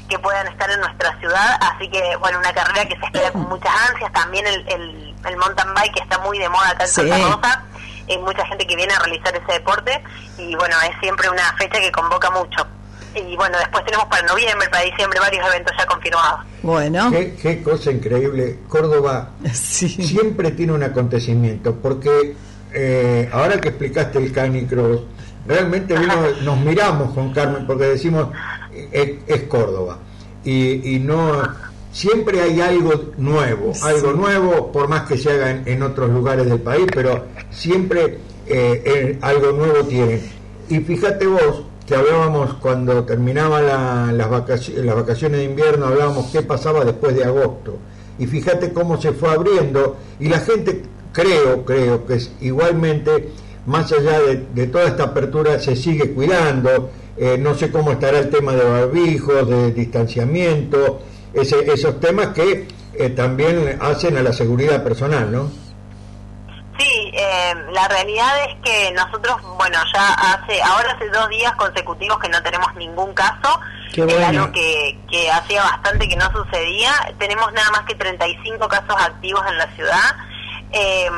que puedan estar en nuestra ciudad, así que bueno, una carrera que se espera con muchas ansias, también el, el, el mountain bike que está muy de moda acá en Sí. Santa Rosa, hay mucha gente que viene a realizar ese deporte y bueno, es siempre una fecha que convoca mucho. Y bueno, después tenemos para noviembre, para diciembre varios eventos ya confirmados. Bueno, Qué, qué cosa increíble. Córdoba sí. siempre tiene un acontecimiento, porque eh, ahora que explicaste el canicross, realmente vino- nos miramos con Carmen porque decimos, eh, es, es Córdoba. Y, y no, siempre hay algo nuevo, algo nuevo, por más que se haga en, en otros lugares del país, pero siempre eh, eh, algo nuevo tienen. Y fíjate vos, que hablábamos cuando terminaban la- las, vacaciones, las vacaciones de invierno, hablábamos qué pasaba después de agosto. Y fíjate cómo se fue abriendo y la gente, creo, creo que es igualmente, más allá de, de toda esta apertura, se sigue cuidando. Eh, no sé cómo estará el tema de barbijos, de distanciamiento, ese- esos temas que eh, también hacen a la seguridad personal, ¿no? Sí, eh, la realidad es que nosotros, bueno, ya hace, ahora hace dos días consecutivos que no tenemos ningún caso, Qué es bueno. algo que, que hacía bastante que no sucedía, tenemos nada más que 35 casos activos en la ciudad, eh,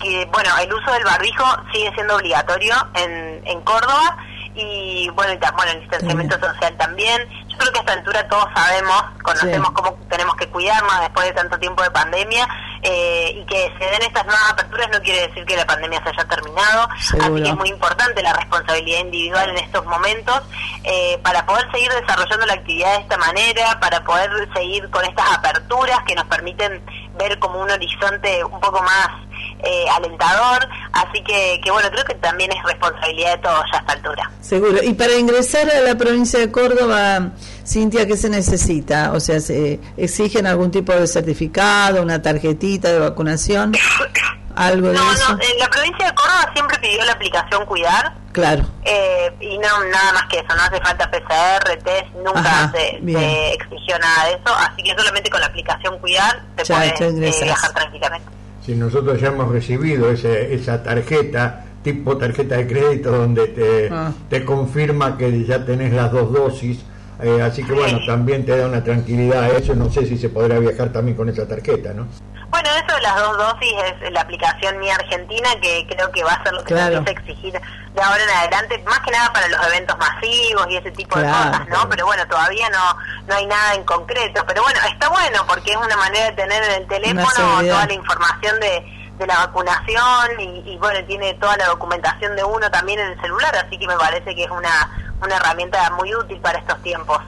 que bueno, el uso del barbijo sigue siendo obligatorio en, en Córdoba. Y bueno, y bueno, el distanciamiento social también. Yo creo que a esta altura todos sabemos, conocemos Sí. cómo tenemos que cuidarnos después de tanto tiempo de pandemia eh, y que se den estas nuevas aperturas no quiere decir que la pandemia se haya terminado. Seguro. Así que es muy importante la responsabilidad individual en estos momentos eh, para poder seguir desarrollando la actividad de esta manera, para poder seguir con estas aperturas que nos permiten ver como un horizonte un poco más eh, alentador. Así que, que bueno, creo que también es responsabilidad de todos ya a esta altura. Seguro. Y para ingresar a la provincia de Córdoba, Cintia, ¿qué se necesita? O sea, ¿se exigen algún tipo de certificado, una tarjetita de vacunación? ¿Algo de No, eso? no, en la provincia de Córdoba siempre pidió la aplicación Cuidar. Claro. Eh, y no nada más que eso, no hace falta PCR, test, nunca Ajá, se, exigió nada de eso, así que solamente con la aplicación Cuidar te Ya, puedes eh, viajar tranquilamente. Si nosotros ya hemos recibido ese, esa tarjeta, tipo tarjeta de crédito, donde te, Ah. te confirma que ya tenés las dos dosis, eh, así que bueno, también te da una tranquilidad eso, no sé si se podrá viajar también con esa tarjeta, ¿no? Bueno, eso de las dos dosis es la aplicación mía argentina que creo que va a ser lo que Claro. se empieza a exigir de ahora en adelante, más que nada para los eventos masivos y ese tipo de cosas, ¿no? Pero bueno, todavía no no hay nada en concreto. Pero bueno, está bueno porque es una manera de tener en el teléfono toda la información de, de la vacunación y, y bueno, tiene toda la documentación de uno también en el celular, así que me parece que es una, una herramienta muy útil para estos tiempos.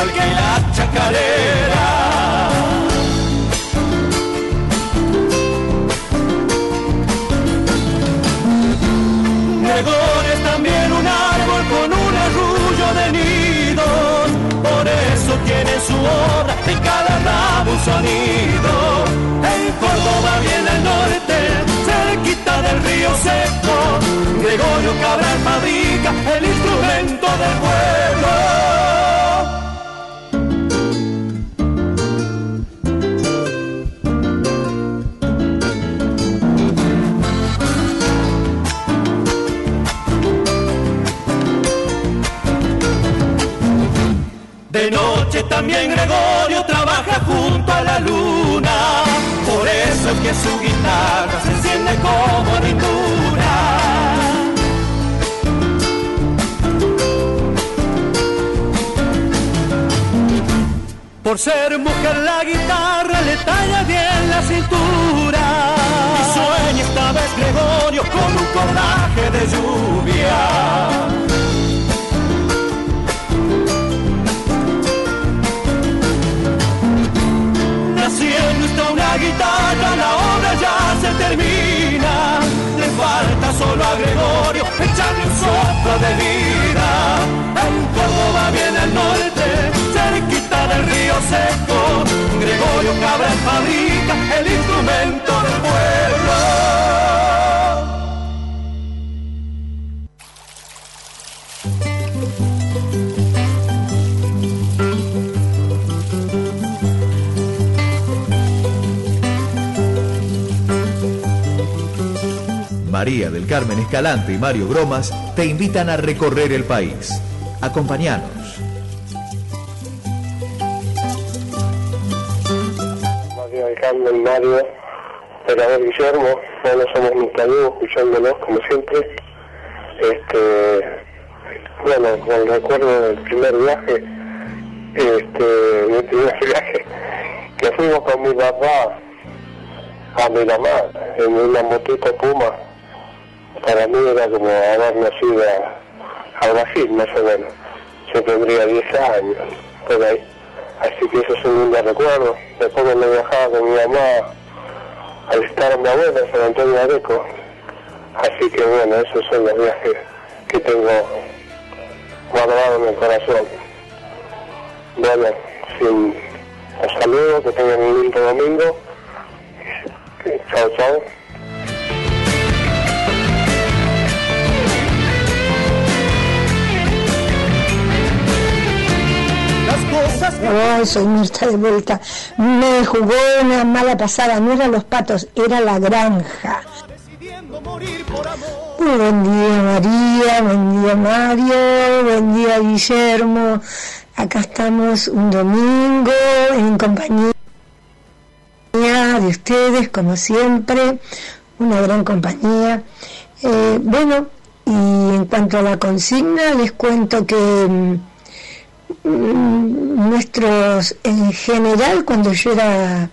Igual que la chacarera. Gregorio es también un árbol con un arrullo de nidos, por eso tiene su obra en cada rabo un sonido. En Córdoba viene al norte, cerquita del río seco, Gregorio Cabral fabrica el instrumento del pueblo. Noche también Gregorio trabaja junto a la luna, por eso es que su guitarra se enciende como ninguna. Por ser mujer la guitarra le talla bien la cintura. Y sueña esta vez Gregorio con un cordaje de lluvia. La obra ya se termina. Le falta solo a Gregorio echarle un soplo de vida. En Córdoba viene al norte, cerquita del río seco. Gregorio Cabral fabrica el instrumento María del Carmen Escalante y Mario Bromas te invitan a recorrer el país. Acompáñanos. María del Carmen, Mario, Operador Guillermo, bueno, somos mis amigos escuchándolos como siempre. Este, bueno, con el recuerdo del primer viaje, este, mi primer viaje, que fuimos con mi papá a Miramar en una motito Puma para mí era como haber nacido a, Brasil, más o menos. Yo tendría 10 años, por ahí. Así que eso es un lindo recuerdo. Después cuando viajaba con mi mamá a visitar a mi abuela, San Antonio Areco. Así que bueno, esos son los viajes que tengo guardados en el corazón. Bueno, sin los saludos, que tengan un lindo domingo. Chao, chao. Ay, soy Mirta de vuelta. Me jugó una mala pasada, no eran los patos, era la granja. buen día María, buen día Mario, buen día Guillermo. Acá estamos un domingo en compañía de ustedes, como siempre, una gran compañía. Eh, bueno, y en cuanto a la consigna, les cuento que Mm, nuestros, en general, cuando yo era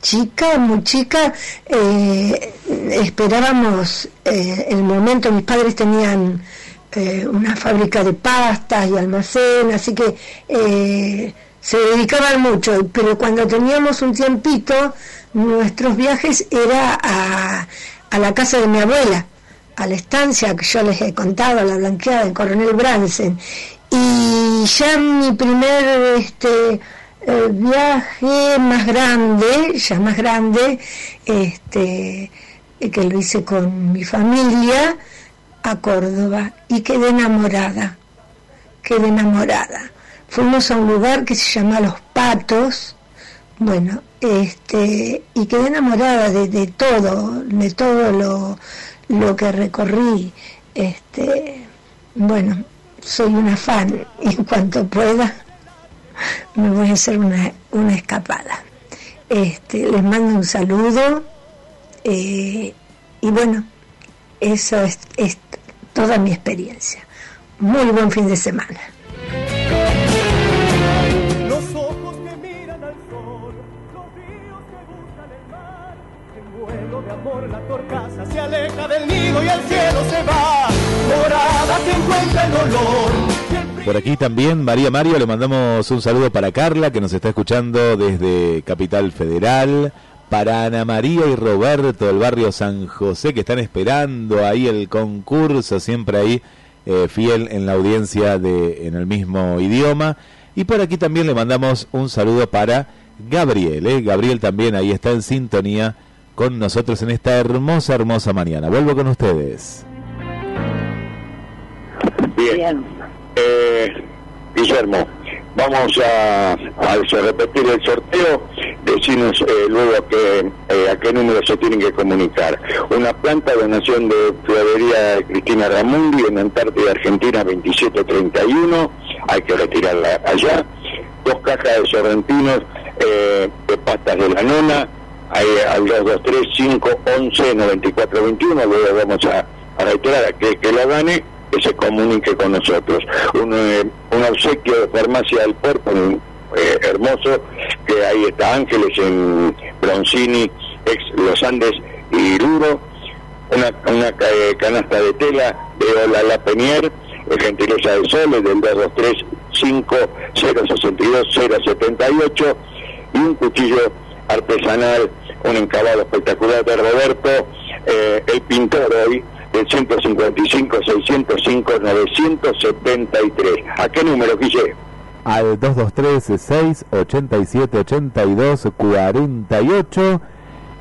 chica, muy chica, eh, esperábamos eh, el momento, mis padres tenían eh, una fábrica de pastas y almacén, así que se dedicaban mucho, pero cuando teníamos un tiempito, nuestros viajes era a, a la casa de mi abuela, a la estancia que yo les he contado, la blanqueada en Coronel Bransen, y ya mi primer este, eh, viaje más grande, ya más grande, este, que lo hice con mi familia a Córdoba y quedé enamorada, quedé enamorada. Fuimos a un lugar que se llama Los Patos, bueno, este, y quedé enamorada de, todo, de todo lo, lo que recorrí, este, bueno, soy una fan y en cuanto pueda me voy a hacer una, una escapada. Este, les mando un saludo eh, y bueno, Esa es, es toda mi experiencia. Muy buen fin de semana. Por aquí también, María Mario, le mandamos un saludo para Carla, que nos está escuchando desde Capital Federal, para Ana María y Roberto del barrio San José, que están esperando ahí el concurso, siempre ahí eh, fiel en la audiencia de en el mismo idioma. Y por aquí también le mandamos un saludo para Gabriel, ¿eh? Gabriel también ahí está en sintonía con nosotros en esta hermosa, hermosa mañana. Vuelvo con ustedes. Bien. Eh, Guillermo, vamos a, a repetir el sorteo. Decinos eh, luego a qué, eh, a qué número se tienen que comunicar. Una planta donación de Florería Cristina Ramundi en Antártida, Argentina, 2731. Hay que retirarla allá. Dos cajas de sorrentinos de pastas de la nona. Al 223 511 9421 luego vamos a, a reiterar a que, que la gane que se comunique con nosotros. Un, eh, un obsequio de farmacia del puerto, eh, hermoso, que ahí está Ángeles en Broncini, ex Los Andes y Luro, una, una eh, canasta de tela de Ola La Penier, gentileza de Soles del 223 5062 078 y un cuchillo artesanal, un encabado espectacular de Roberto, eh, el pintor hoy, del 155 605 973. ¿A qué número, Guille? al 223-687-82-48,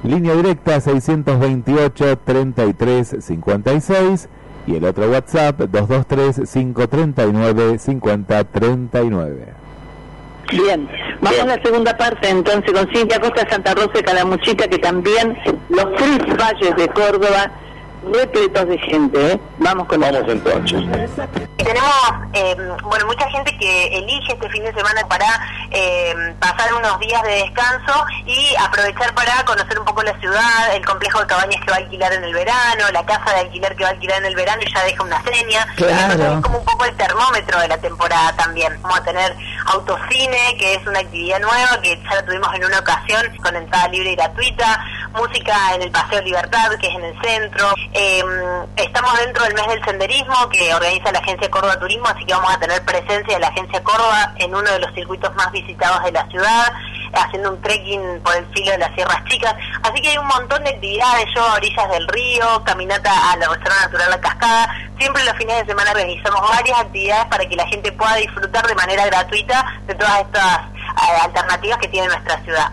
línea directa 628-33-56 y el otro WhatsApp 223-539-5039. Bien, vamos a la segunda parte entonces con Cintia Costa Santa Rosa de Calamuchita, que también los tres valles de Córdoba, repletos de gente, ¿eh? Vamos con Vamos entonces. Y tenemos, eh, bueno, mucha gente que elige este fin de semana para eh, pasar unos días de descanso y aprovechar para conocer un poco la ciudad, el complejo de cabañas que va a alquilar en el verano, la casa de alquiler que va a alquilar en el verano y ya deja una seña. Claro. Entonces es como un poco el termómetro de la temporada también. Vamos a tener autocine, que es una actividad nueva que ya la tuvimos en una ocasión con entrada libre y gratuita, música en el Paseo Libertad, que es en el centro. Eh, estamos dentro del mes del senderismo que organiza la Agencia Córdoba Turismo, así que vamos a tener presencia de la Agencia Córdoba en uno de los circuitos más visitados de la ciudad, haciendo un trekking por el filo de las Sierras Chicas. Así que hay un montón de actividades, yo a orillas del río, caminata a la Reserva Natural La Cascada. Siempre los fines de semana realizamos varias actividades para que la gente pueda disfrutar de manera gratuita de todas estas eh, alternativas que tiene nuestra ciudad.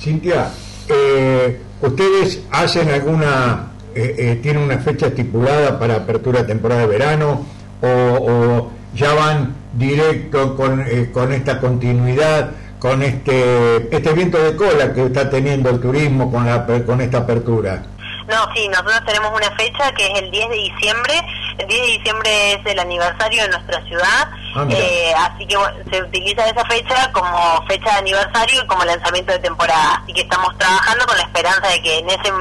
Cintia, eh, ¿ustedes hacen alguna, eh, eh, tienen una fecha estipulada para apertura de temporada de verano o, o ya van directo con, eh, con esta continuidad, con este, este viento de cola que está teniendo el turismo con, la, con esta apertura? No, sí, nosotros tenemos una fecha que es el 10 de diciembre. El 10 de diciembre es el aniversario de nuestra ciudad, Ah, eh, así que bueno, se utiliza esa fecha como fecha de aniversario y como lanzamiento de temporada. Así que estamos trabajando con la esperanza de que en ese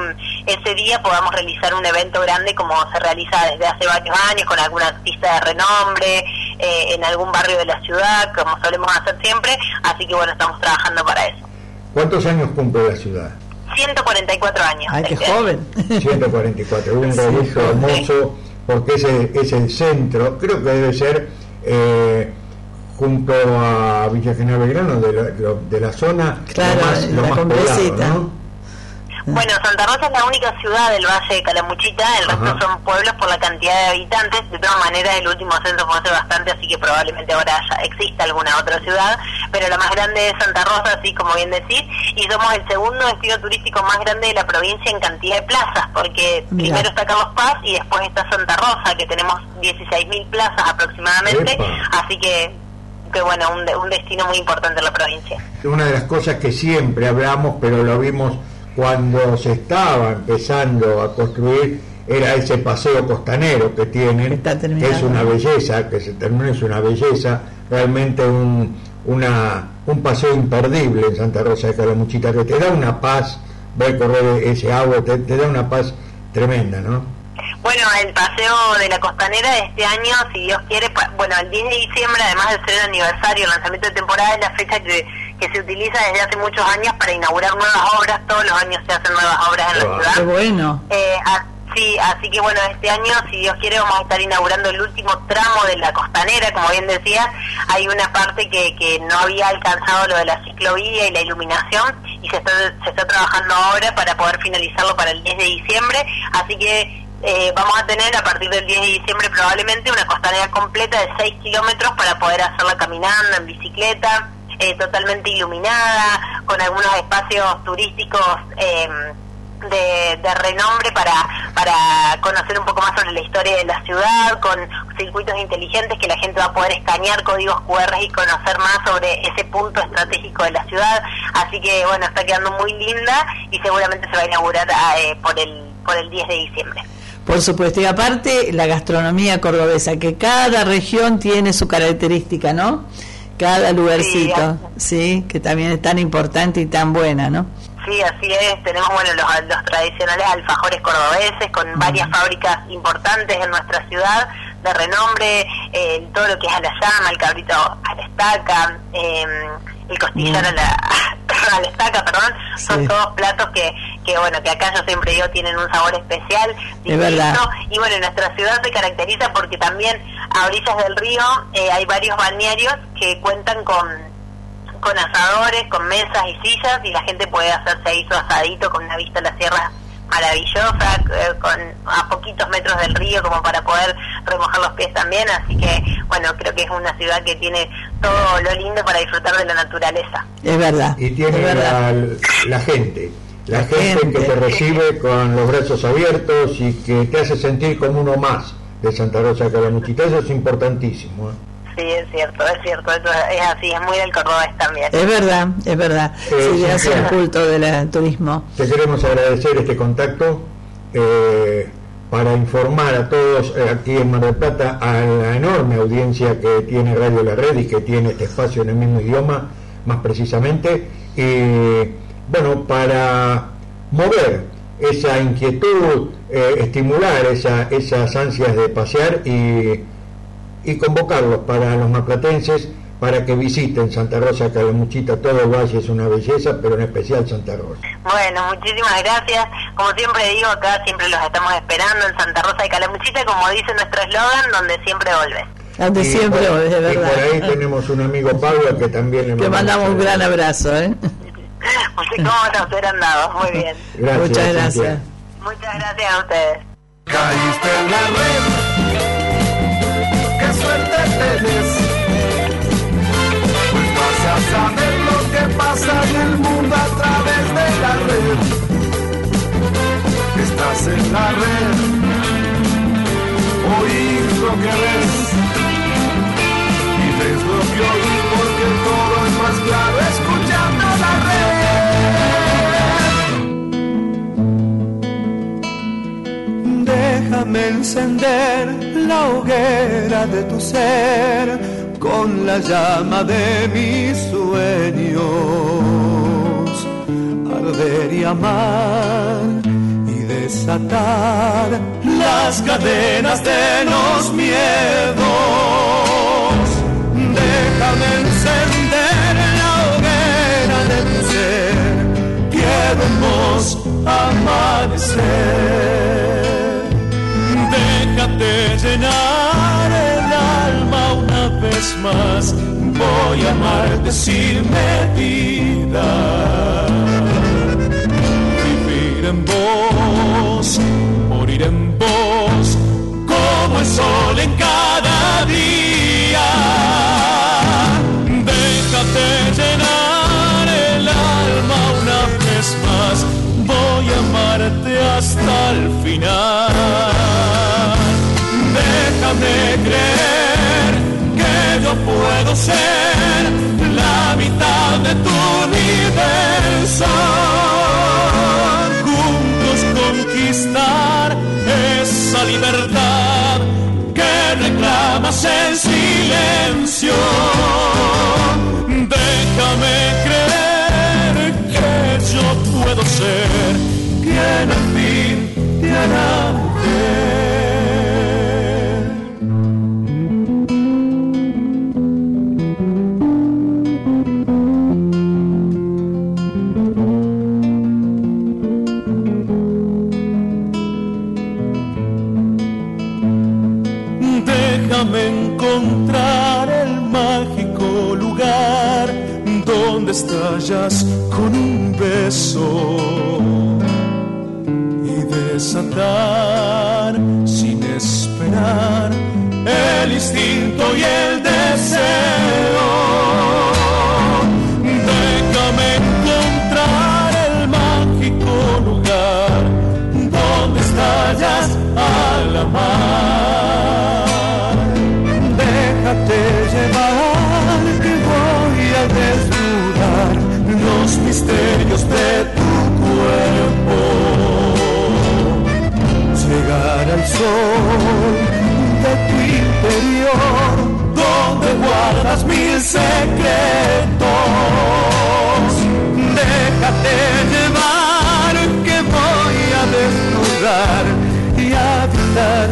ese día podamos realizar un evento grande como se realiza desde hace varios años con alguna artista de renombre eh, en algún barrio de la ciudad, como solemos hacer siempre. Así que bueno, estamos trabajando para eso. ¿Cuántos años cumple la ciudad? 144 años. Ay, qué joven. 144, un reducto hermoso, porque es el, es el centro, creo que debe ser eh, junto a Villa General Belgrano, de la, de la zona Claro, lo más, lo la más cumbrecita. poblado, ¿no? Bueno, Santa Rosa es la única ciudad del Valle de Calamuchita, el resto Ajá. son pueblos por la cantidad de habitantes. De todas maneras, el último censo fue hace bastante, así que probablemente ahora ya exista alguna otra ciudad. Pero la más grande es Santa Rosa, así como bien decís, y somos el segundo destino turístico más grande de la provincia en cantidad de plazas, porque primero está Carlos Paz y después está Santa Rosa, que tenemos 16.000 plazas aproximadamente, Epa. así que, que bueno, un, de- un destino muy importante en la provincia. Una de las cosas que siempre hablamos, pero lo vimos cuando se estaba empezando a construir, era ese paseo costanero que tienen, Está que es una belleza, que se terminó, es una belleza, realmente un, una, un paseo imperdible en Santa Rosa de Calamuchita, que te da una paz, ver correr ese agua, te, te da una paz tremenda, ¿no? Bueno, el paseo de la costanera de este año, si Dios quiere, bueno, el 10 de diciembre, además de ser el aniversario, el lanzamiento de temporada, es la fecha que, que se utiliza desde hace muchos años para inaugurar nuevas obras. Todos los años se hacen nuevas obras en la ciudad. Qué bueno. Eh, a- sí, así que bueno, este año, si Dios quiere, vamos a estar inaugurando el último tramo de la costanera, como bien decías, hay una parte que, que no había alcanzado lo de la ciclovía y la iluminación y se está, se está trabajando ahora para poder finalizarlo para el 10 de diciembre, así que eh, vamos a tener a partir del 10 de diciembre probablemente una costanera completa de 6 kilómetros para poder hacerla caminando, en bicicleta, eh, totalmente iluminada, con algunos espacios turísticos eh, de, de renombre para, para conocer un poco más sobre la historia de la ciudad, con circuitos inteligentes que la gente va a poder escanear códigos QR y conocer más sobre ese punto estratégico de la ciudad. Así que bueno, está quedando muy linda y seguramente se va a inaugurar eh, por, el, por el 10 de diciembre. Por supuesto, y aparte la gastronomía cordobesa, que cada región tiene su característica, ¿no? Cada lugarcito, sí, que también es tan importante y tan buena, ¿no? Sí, así es. Tenemos bueno los, los tradicionales alfajores cordobeses con varias fábricas importantes en nuestra ciudad de renombre, eh, todo lo que es a la llama, el cabrito a la estaca, eh, el costillar a, la, a la estaca, perdón, son todos platos que, que bueno que acá yo siempre digo tienen un sabor especial, Es verdad. distinto. y bueno nuestra ciudad se caracteriza porque también a orillas del río eh, hay varios balnearios que cuentan con con asadores, con mesas y sillas y la gente puede hacerse ahí su asadito con una vista a la sierra maravillosa, eh, con a poquitos metros del río como para poder remojar los pies también, así que bueno, creo que es una ciudad que tiene todo lo lindo para disfrutar de la naturaleza. Es verdad. Y tiene es verdad. la, la gente, la, La gente, gente. que te recibe con los brazos abiertos y que te hace sentir como uno más de Santa Rosa de Calamuchita. Eso es importantísimo. ¿eh? Sí, es cierto, es cierto, eso es así, es muy del cordobés también. Es verdad, es verdad. Eh, Sí, hace un culto del turismo. Te queremos agradecer este contacto eh, para informar a todos eh, aquí en Mar del Plata, a la enorme audiencia que tiene Radio La Red y que tiene este espacio en el mismo idioma, más precisamente, y bueno, para mover esa inquietud, eh, estimular esa, esas ansias de pasear y, y convocarlos para los marplatenses para que visiten Santa Rosa, Calamuchita, todo el valle es una belleza, pero en especial Santa Rosa. Bueno, muchísimas gracias. Como siempre digo, acá siempre los estamos esperando en Santa Rosa de Calamuchita, como dice nuestro eslogan, donde siempre volves. Donde Y siempre, por- es de y verdad. por ahí tenemos un amigo Pablo que también le Que mandamos un gran abrazo, ¿eh? Así como nos hubieran dado. Muy bien. Gracias, Muchas Cintia. gracias. Muchas gracias a ustedes. Caíste en la red, qué suerte tenés. Pues vas a saber lo que pasa en el mundo a través de la red. Estás en la red, oís lo que ves. Y ves lo que oís porque todo es más claro escuchando Déjame encender la hoguera de tu ser con la llama de mis sueños. Arder y amar y desatar las cadenas de los miedos. Déjame encender la hoguera de tu ser. Queremos amanecer. Llenar el alma una vez más. Voy a amarte sin medida. Vivir en vos, morir en vos, como el sol en cada día. Déjate llenar el alma una vez más. Voy a amarte hasta el final. Déjame creer que yo puedo ser De tu interior, donde guardas mil secretos. Déjate llevar que voy a desnudar y habitar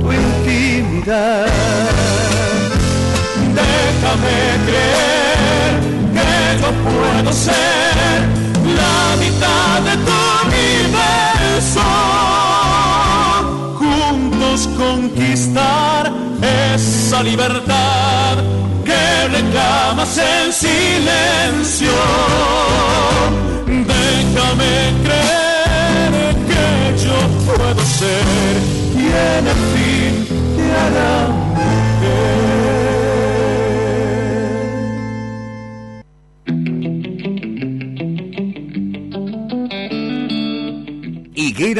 tu intimidad. Déjame creer que yo puedo ser la mitad de conquistar esa libertad que reclamas en silencio. Déjame creer que yo puedo ser quien al fin te hará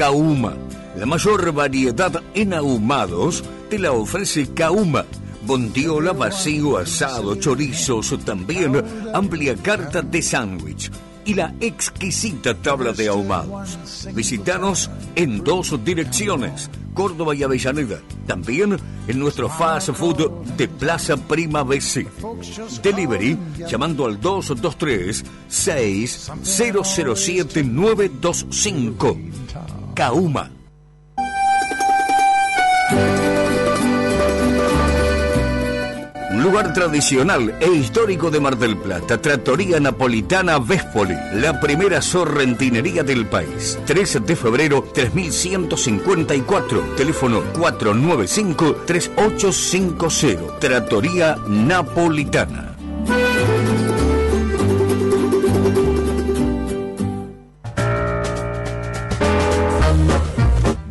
Kauma. La mayor variedad en ahumados te la ofrece Kauma. Bondiola, vacío, asado, chorizos, también amplia carta de sándwich y la exquisita tabla de ahumados. Visítanos en dos direcciones, Córdoba y Avellaneda. También en nuestro fast food de Plaza Prima BC. Delivery llamando al 223 6007 925. Kauma. Un lugar tradicional e histórico de Mar del Plata, Trattoria Napolitana Vespoli, la primera sorrentinería del país. 13 de febrero 3154, teléfono 495-3850, Trattoria Napolitana.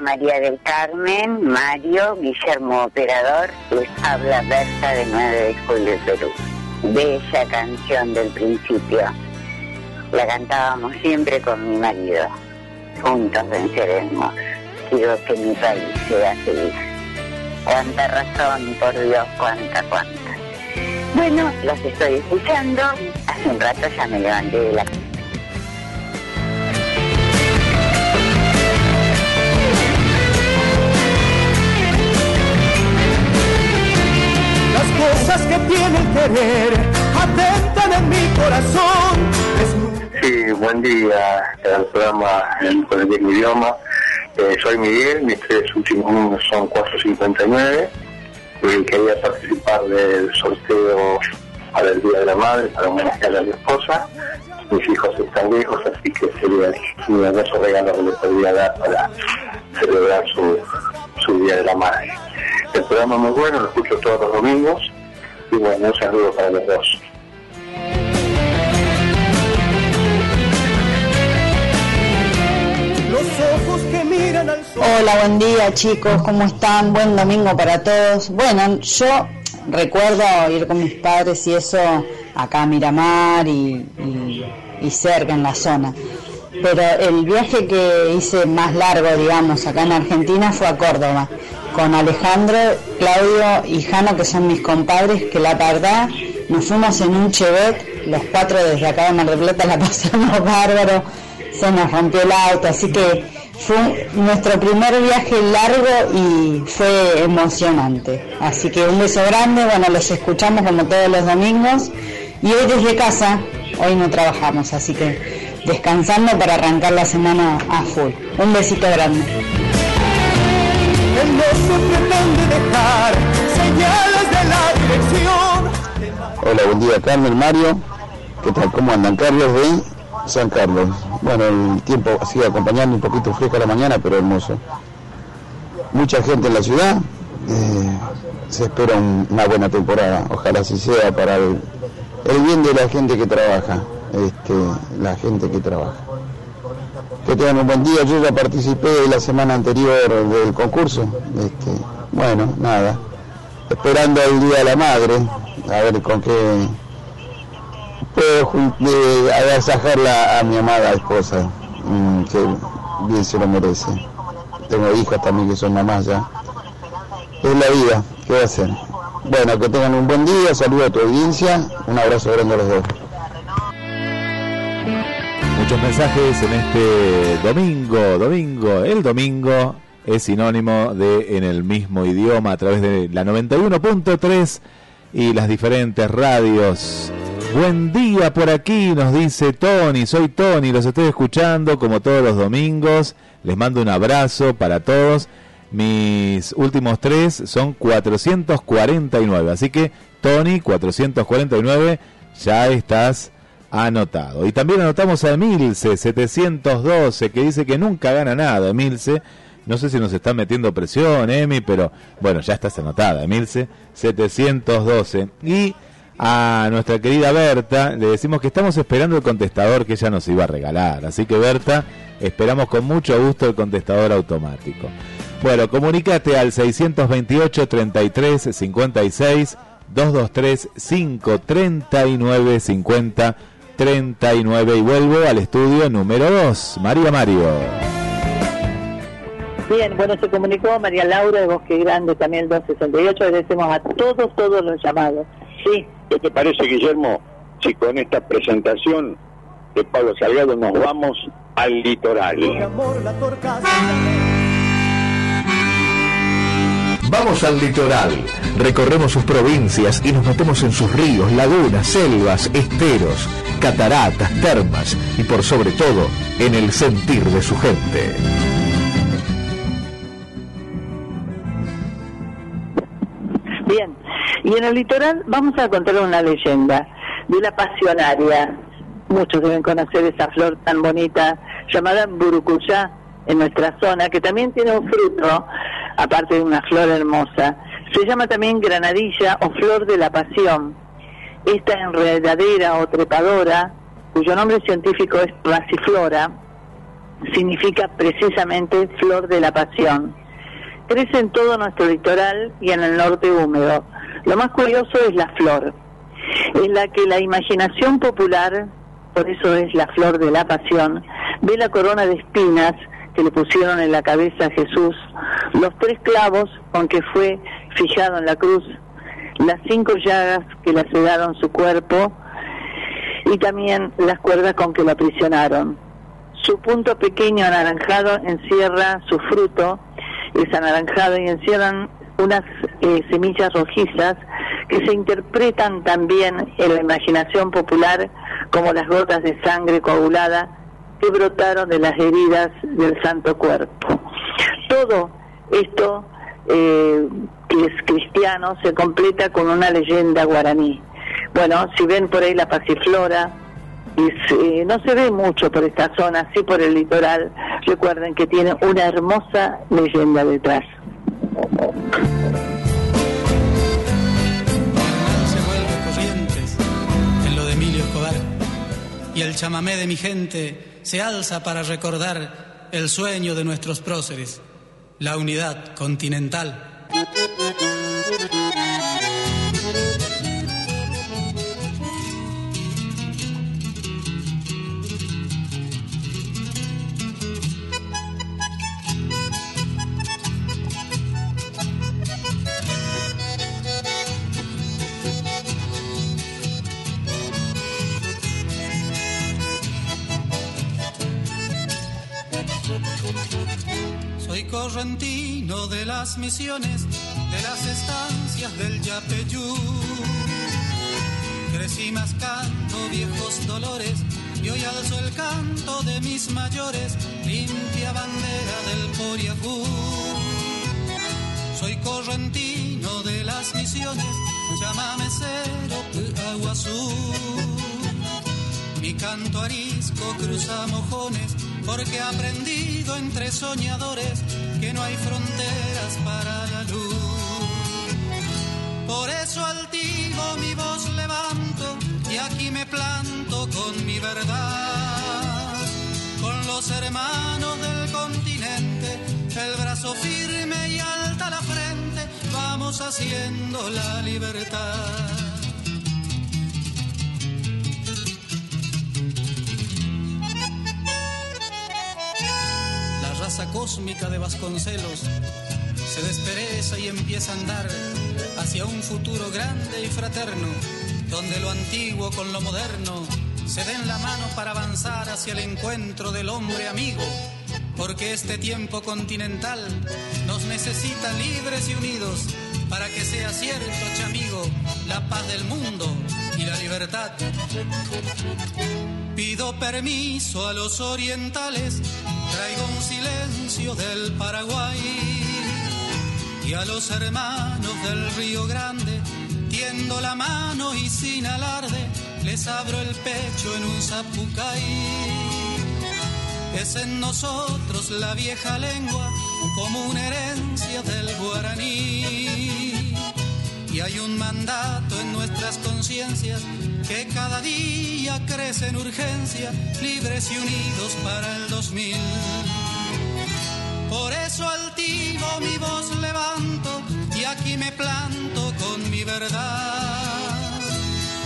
María del Carmen, Mario, Guillermo Operador, les habla Berta de 9 de Julio Perú. Bella canción del principio. La cantábamos siempre con mi marido. Juntos venceremos. Quiero que mi país sea feliz. Cuánta razón, por Dios, cuánta, cuánta. Bueno, los estoy escuchando. Hace un rato ya me levanté de la Cosas que tiene el querer atentan en mi corazón. Sí, buen día al programa en el mismo idioma. Eh, soy Miguel, mis tres últimos números son 459. Y quería participar del sorteo para el Día de la Madre, para homenajear a mi esposa. Mis hijos están lejos, así que sería un hermoso regalo que le podría dar para celebrar su, su Día de la Madre. El programa es muy bueno, lo escucho todos los domingos. Y bueno, un saludo para los dos. Hola, buen día chicos, ¿cómo están? Buen domingo para todos. Bueno, yo recuerdo ir con mis padres y eso acá a Miramar y- y cerca en la zona. Pero el viaje que hice más largo, digamos, acá en Argentina fue a Córdoba, con Alejandro, Claudio y Jano, que son mis compadres, que la verdad nos fuimos en un Chevet, los cuatro desde acá de Mar del Plata la pasamos bárbaro, se nos rompió el auto, así que fue nuestro primer viaje largo y fue emocionante. Así que un beso grande, bueno, los escuchamos como todos los domingos y hoy desde casa, hoy no trabajamos, así que descansando para arrancar la semana a full. Un besito grande. Hola, buen día Carmen, Mario. ¿Qué tal? ¿Cómo andan? Carlos de San Carlos. Bueno, el tiempo sigue acompañando un poquito fresco a la mañana, pero hermoso. Mucha gente en la ciudad. eh, se espera un- una buena temporada. Ojalá así sea para el, el bien de la gente que trabaja. Este, la gente que trabaja. Que tengan un buen día. Yo ya participé la semana anterior del concurso. Este, bueno, nada. Esperando el Día de la Madre. A ver con qué puedo de agasajarla a mi amada esposa, mm, que bien se lo merece. Tengo hijas también que son mamás ya. Es la vida, ¿qué va a hacer? Bueno, que tengan un buen día, saludo a tu audiencia, un abrazo grande a los dos. Mensajes en este domingo, domingo, el domingo es sinónimo de en el mismo idioma a través de la 91.3 y las diferentes radios. Buen día por aquí, nos dice Tony, soy Tony, los estoy escuchando como todos los domingos, les mando un abrazo para todos. Mis últimos tres son 449, así que Tony 449, ya estás anotado. Y también anotamos a Emilce 712, que dice que nunca gana nada, Emilce. No sé si nos está metiendo presión, Emi, pero bueno, ya estás anotada, Emilce 712. Y a nuestra querida Berta le decimos que estamos esperando el contestador que ella nos iba a regalar. Así que Berta, esperamos con mucho gusto el contestador automático. Bueno, comunícate al 628 33 56 223 539 50 39 y vuelvo al estudio número 2. María Mario. Bien, bueno, se comunicó María Laura de Bosque Grande, también el 268. Agradecemos a todos, todos los llamados. Sí. ¿Qué te parece, Guillermo, si con esta presentación de Pablo Salgado nos vamos al litoral? Vamos al litoral, recorremos sus provincias y nos metemos en sus ríos, lagunas, selvas, esteros, cataratas, termas y por sobre todo en el sentir de su gente. Bien, y en el litoral vamos a contar una leyenda de la pasionaria. Muchos deben conocer esa flor tan bonita llamada burucuyá en nuestra zona, que también tiene un fruto, aparte de una flor hermosa. Se llama también granadilla o flor de la pasión. Esta enredadera o trepadora, cuyo nombre científico es Passiflora, significa precisamente flor de la pasión. Crece en todo nuestro litoral y en el norte húmedo. Lo más curioso es la flor, en la que la imaginación popular, por eso es la flor de la pasión, ve la corona de espinas que le pusieron en la cabeza a Jesús, los tres clavos con que fue fijado en la cruz, las cinco llagas que le sedaron su cuerpo y también las cuerdas con que lo aprisionaron. Su punto pequeño anaranjado encierra su fruto, es anaranjado y encierran unas eh, semillas rojizas que se interpretan también en la imaginación popular como las gotas de sangre coagulada que brotaron de las heridas del Santo Cuerpo. Todo esto eh, que es cristiano se completa con una leyenda guaraní. Bueno, si ven por ahí la pasiflora, y no se ve mucho por esta zona, sí por el litoral, recuerden que tiene una hermosa leyenda detrás. y el chamamé de mi gente se alza para recordar el sueño de nuestros próceres, la unidad continental. Correntino de las misiones, de las estancias del Yapeyú. Crecí mascando viejos dolores y hoy alzo el canto de mis mayores, limpia bandera del Poriacú. Soy correntino de las misiones, llámame cero, agua azul. Mi canto arisco cruza mojones porque he aprendido entre soñadores que no hay fronteras para la luz. Por eso altivo mi voz levanto y aquí me planto con mi verdad. Con los hermanos del continente, el brazo firme y alta la frente, vamos haciendo la libertad. Raza cósmica de Vasconcelos. Se despereza y empieza a andar hacia un futuro grande y fraterno, donde lo antiguo con lo moderno se den la mano para avanzar hacia el encuentro del hombre amigo, porque este tiempo continental nos necesita libres y unidos para que sea cierto, chamigo, la paz del mundo y la libertad. Pido permiso a los orientales, traigo un silencio del Paraguay y a los hermanos del Río Grande tiendo la mano y sin alarde les abro el pecho en un zapucay. Es en nosotros la vieja lengua como una herencia del guaraní. Y hay un mandato en nuestras conciencias que cada día crece en urgencia, libres y unidos para el 2000. Por eso altivo mi voz levanto y aquí me planto con mi verdad.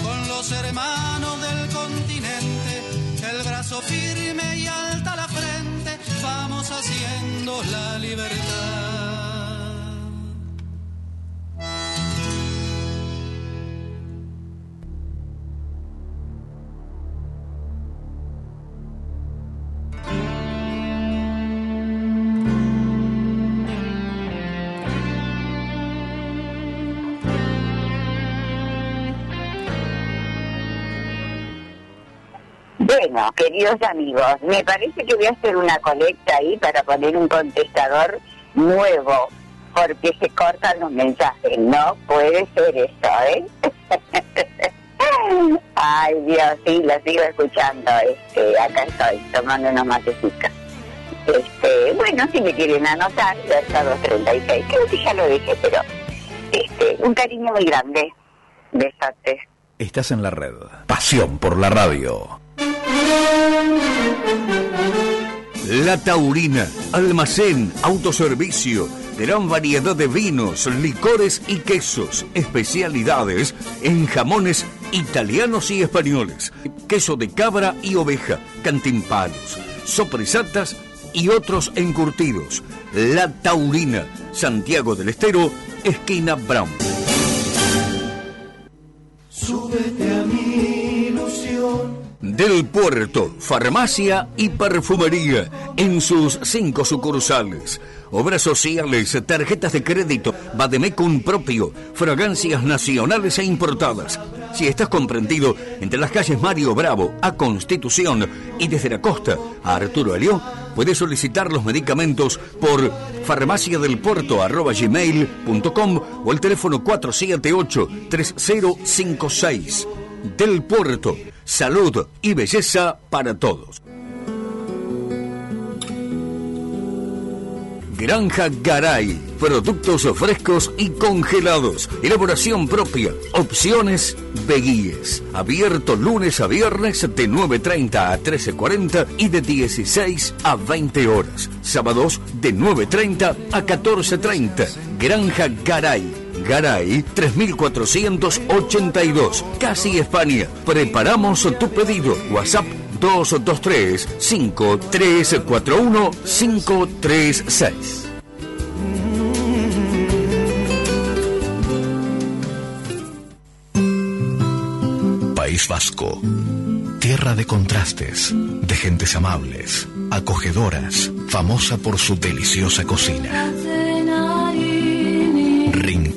Con los hermanos del continente, el brazo firme y alta la frente, vamos haciendo la libertad. Queridos amigos, me parece que voy a hacer una colecta ahí para poner un contestador nuevo, porque se cortan los mensajes. No puede ser esto, ¿eh? Ay, Dios, sí, lo sigo escuchando. Este, acá estoy, tomando una matecita. Este, bueno, si me quieren anotar, Versa 236, creo que ya lo dije, pero este, un cariño muy grande. Besotes. Estás en la red. Pasión por la radio. La Taurina, almacén, autoservicio, gran variedad de vinos, licores y quesos, especialidades en jamones italianos y españoles, queso de cabra y oveja, cantimpalos, sopresatas y otros encurtidos. La Taurina, Santiago del Estero, esquina Brown. Súbete a ilusión. Del Puerto, farmacia y perfumería en sus cinco sucursales. Obras sociales, tarjetas de crédito, Bademecum propio, fragancias nacionales e importadas. Si estás comprendido entre las calles Mario Bravo a Constitución y desde la costa a Arturo Alió, puedes solicitar los medicamentos por farmaciadelpuerto.gmail.com o el teléfono 478-3056. Del Puerto, salud y belleza para todos. Granja Garay. Productos frescos y congelados. Elaboración propia. Opciones Beguíes. Abierto lunes a viernes de 9.30 a 13.40 y de 16 a 20 horas. Sábados de 9.30 a 14.30. Granja Garay. Garay 3482. Casi España. Preparamos tu pedido. WhatsApp 223 5341 536. País Vasco. Tierra de contrastes, de gentes amables, acogedoras, famosa por su deliciosa cocina.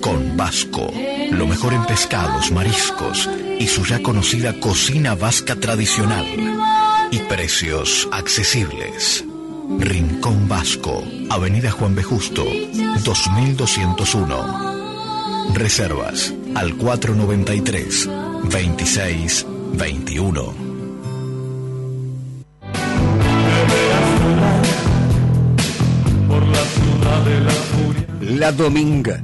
Rincón Vasco. Lo mejor en pescados, mariscos y su ya conocida cocina vasca tradicional. Y precios accesibles. Rincón Vasco. Avenida Juan B. Justo, 2201. Reservas al 493 26 21. Por la ciudad de la furia. La Dominga.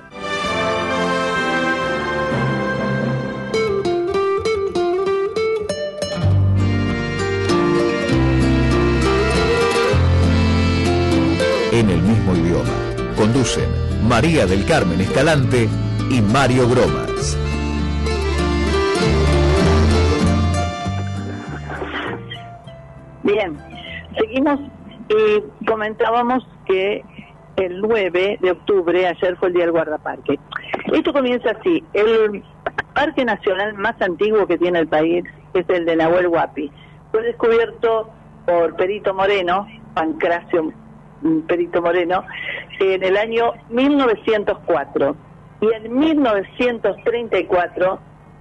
en el mismo idioma. Conducen María del Carmen Escalante y Mario Gromas. Bien, seguimos y comentábamos que el 9 de octubre, ayer fue el Día del Guardaparque. Esto comienza así, el parque nacional más antiguo que tiene el país es el de Nahuel Huapi. Fue descubierto por Perito Moreno, Pancracio Perito Moreno, en el año 1904. Y en 1934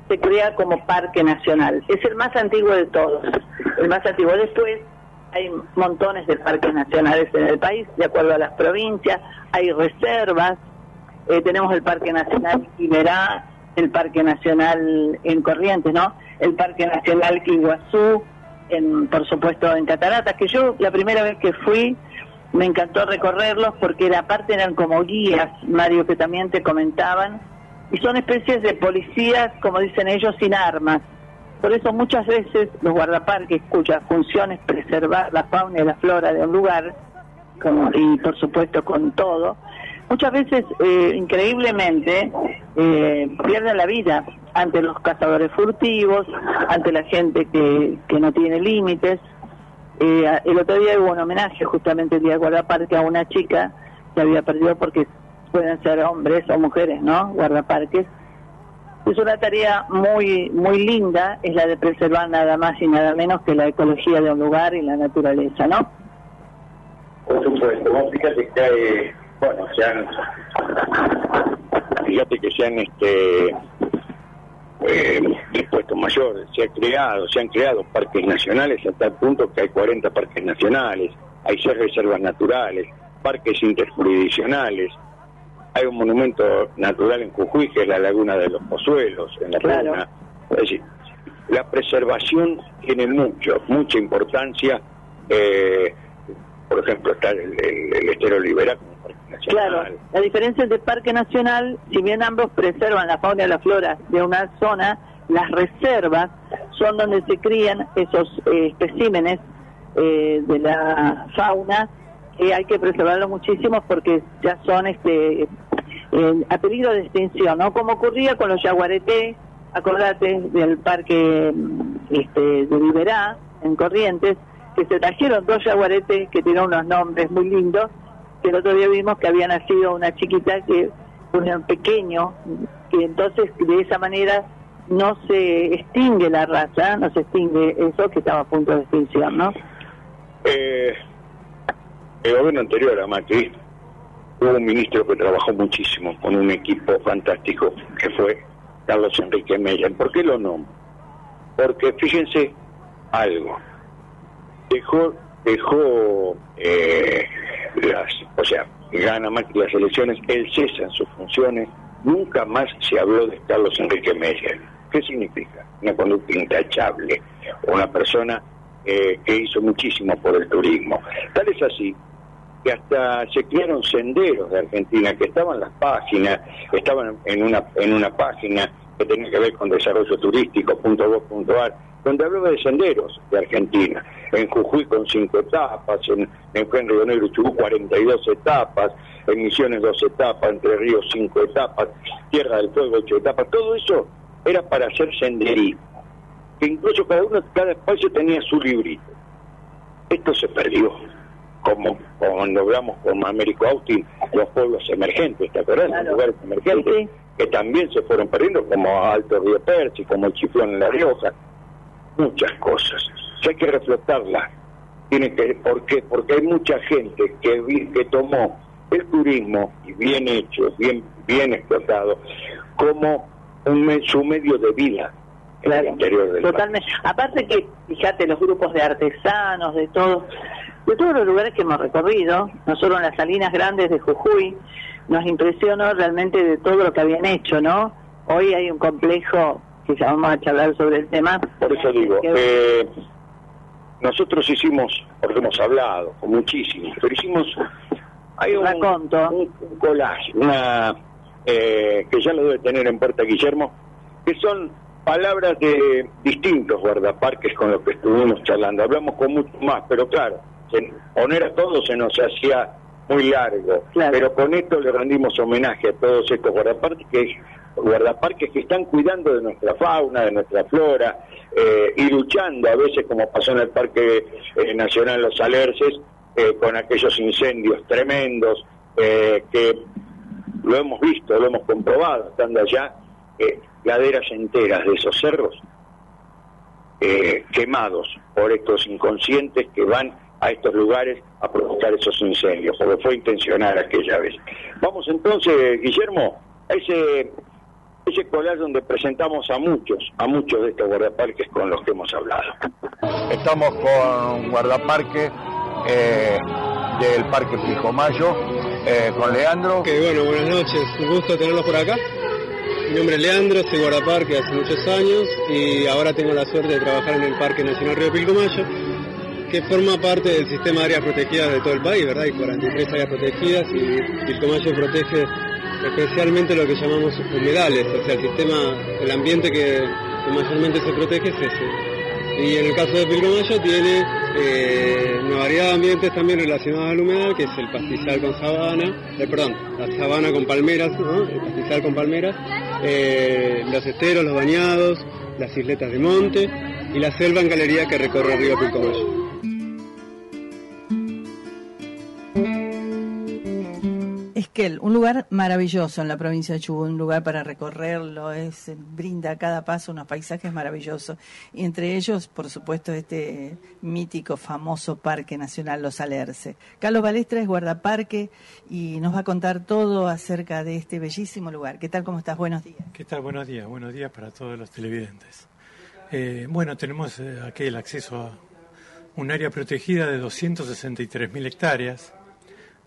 se crea como parque nacional. Es el más antiguo de todos. El más antiguo. Después hay montones de parques nacionales en el país, de acuerdo a las provincias. Hay reservas. Eh, tenemos el Parque Nacional Quimerá, el Parque Nacional en Corrientes, ¿no? El Parque Nacional Iguazú, en, por supuesto en Cataratas, que yo la primera vez que fui me encantó recorrerlos porque era, aparte eran como guías, Mario, que también te comentaban, y son especies de policías, como dicen ellos, sin armas. Por eso muchas veces los guardaparques, cuya función es preservar la fauna y la flora de un lugar, como, y por supuesto con todo, muchas veces, eh, increíblemente, eh, pierden la vida ante los cazadores furtivos, ante la gente que, que no tiene límites. Eh, el otro día hubo un homenaje, justamente el día de guardaparque, a una chica que había perdido porque pueden ser hombres o mujeres, ¿no? Guardaparques. Es una tarea muy muy linda, es la de preservar nada más y nada menos que la ecología de un lugar y la naturaleza, ¿no? Por supuesto, vos fíjate que hay, bueno, se han, fíjate que se han este, eh, dispuesto mayores, se ha creado, se han creado parques nacionales hasta el punto que hay 40 parques nacionales, hay seis reservas naturales, parques interjurisdiccionales, hay un monumento natural en Jujuy que es la Laguna de los Pozuelos, en la laguna. Es decir, la preservación tiene mucho, mucha importancia. eh, por ejemplo, está el, el, el estero Liberá nacional. Claro, la diferencia es de Parque Nacional, si bien ambos preservan la fauna y la flora de una zona, las reservas son donde se crían esos eh, especímenes eh, de la fauna que hay que preservarlos muchísimo porque ya son este eh, a peligro de extinción, ¿no? Como ocurría con los yaguareté, acordate del parque mm, este, de Liberá, en Corrientes, que se trajeron dos yaguaretes que tienen unos nombres muy lindos, que el otro día vimos que había nacido una chiquita que un pequeño, que entonces de esa manera no se extingue la raza, no se extingue eso que estaba a punto de extinción, ¿no? Eh, el gobierno anterior a Macri hubo un ministro que trabajó muchísimo con un equipo fantástico que fue Carlos Enrique Meyer. ¿Por qué lo nombro? Porque fíjense algo, dejó, dejó eh, las, o sea, gana Macri las elecciones, él cesa en sus funciones, nunca más se habló de Carlos Enrique Meyer. ¿Qué significa? Una conducta intachable, una persona eh, que hizo muchísimo por el turismo. Tal es así que hasta se crearon senderos de Argentina, que estaban en las páginas, estaban en una, en una página que tenía que ver con desarrollo turístico, punto gov, punto ar, donde hablaba de senderos de Argentina. En Jujuy con cinco etapas, en, en Río Negro y Chubut 42 etapas, en Misiones dos etapas, Entre Ríos cinco etapas, Tierra del Fuego ocho etapas, todo eso era para hacer senderismo, que incluso cada uno, cada espacio tenía su librito. Esto se perdió como cuando hablamos con Américo Austin, los pueblos emergentes, ¿te acuerdas? Los lugares emergentes que también se fueron perdiendo, como Alto Río Perchi, como el Chiflón en La Rioja, muchas cosas. hay que reflotarlas. Tiene que, ¿Por qué? Porque hay mucha gente que, vi, que tomó el turismo, y bien hecho, bien, bien explotado, como un, su medio de vida en el interior del Totalmente. Aparte que, fíjate, los grupos de artesanos, de todos, de todos los lugares que hemos recorrido, no solo en las salinas grandes de Jujuy, nos impresionó realmente de todo lo que habían hecho, ¿no? Hoy hay un complejo vamos a charlar sobre el tema. Por eso digo, eh, nosotros hicimos, porque hemos hablado con muchísimos, pero hicimos, hay un, un, un collage, una, eh, que ya lo debe tener en Puerta Guillermo, que son palabras de distintos guardaparques con los que estuvimos charlando. Hablamos con mucho más, pero claro, poner a todos se nos hacía muy largo. Pero con esto le rendimos homenaje a todos estos guardaparques que, guardaparques que están cuidando de nuestra fauna, de nuestra flora, eh, y luchando a veces, como pasó en el Parque eh, Nacional Los Alerces, eh, con aquellos incendios tremendos que lo hemos visto, lo hemos comprobado estando allá, laderas enteras de esos cerros quemados por estos inconscientes que van a estos lugares a provocar esos incendios, porque fue intencional aquella vez. Vamos entonces, Guillermo, a ese, ese donde presentamos a muchos, a muchos de estos guardaparques con los que hemos hablado. Estamos con guardaparque eh, del Parque Pilcomayo, eh, con Leandro. Que bueno, buenas noches, un gusto tenerlos por acá. Mi nombre es Leandro, soy guardaparque hace muchos años y ahora tengo la suerte de trabajar en el Parque Nacional Río Pilcomayo, que forma parte del sistema de áreas protegidas de todo el país, ¿verdad? Hay 43 áreas protegidas y Pilcomayo protege especialmente lo que llamamos humedales, o sea, el sistema, el ambiente que, mayormente se protege es ese. Y en el caso de Pilcomayo tiene eh, una variedad de ambientes también relacionados al humedal, que es el pastizal con sabana, eh, perdón, la sabana con palmeras, el pastizal con palmeras, eh, los esteros, los bañados, las isletas de monte y la selva en galería que recorre el río Pilcomayo. Esquel, un lugar maravilloso en la provincia de Chubut, un lugar para recorrerlo, es, brinda a cada paso unos paisajes maravillosos. Y entre ellos, por supuesto, este mítico, famoso Parque Nacional Los Alerce. Carlos Balestra es guardaparque y nos va a contar todo acerca de este bellísimo lugar. ¿Qué tal? ¿Cómo estás? Buenos días. ¿Qué tal? Buenos días. Buenos días para todos los televidentes. Eh, bueno, tenemos eh, aquí el acceso a un área protegida de 263.000 hectáreas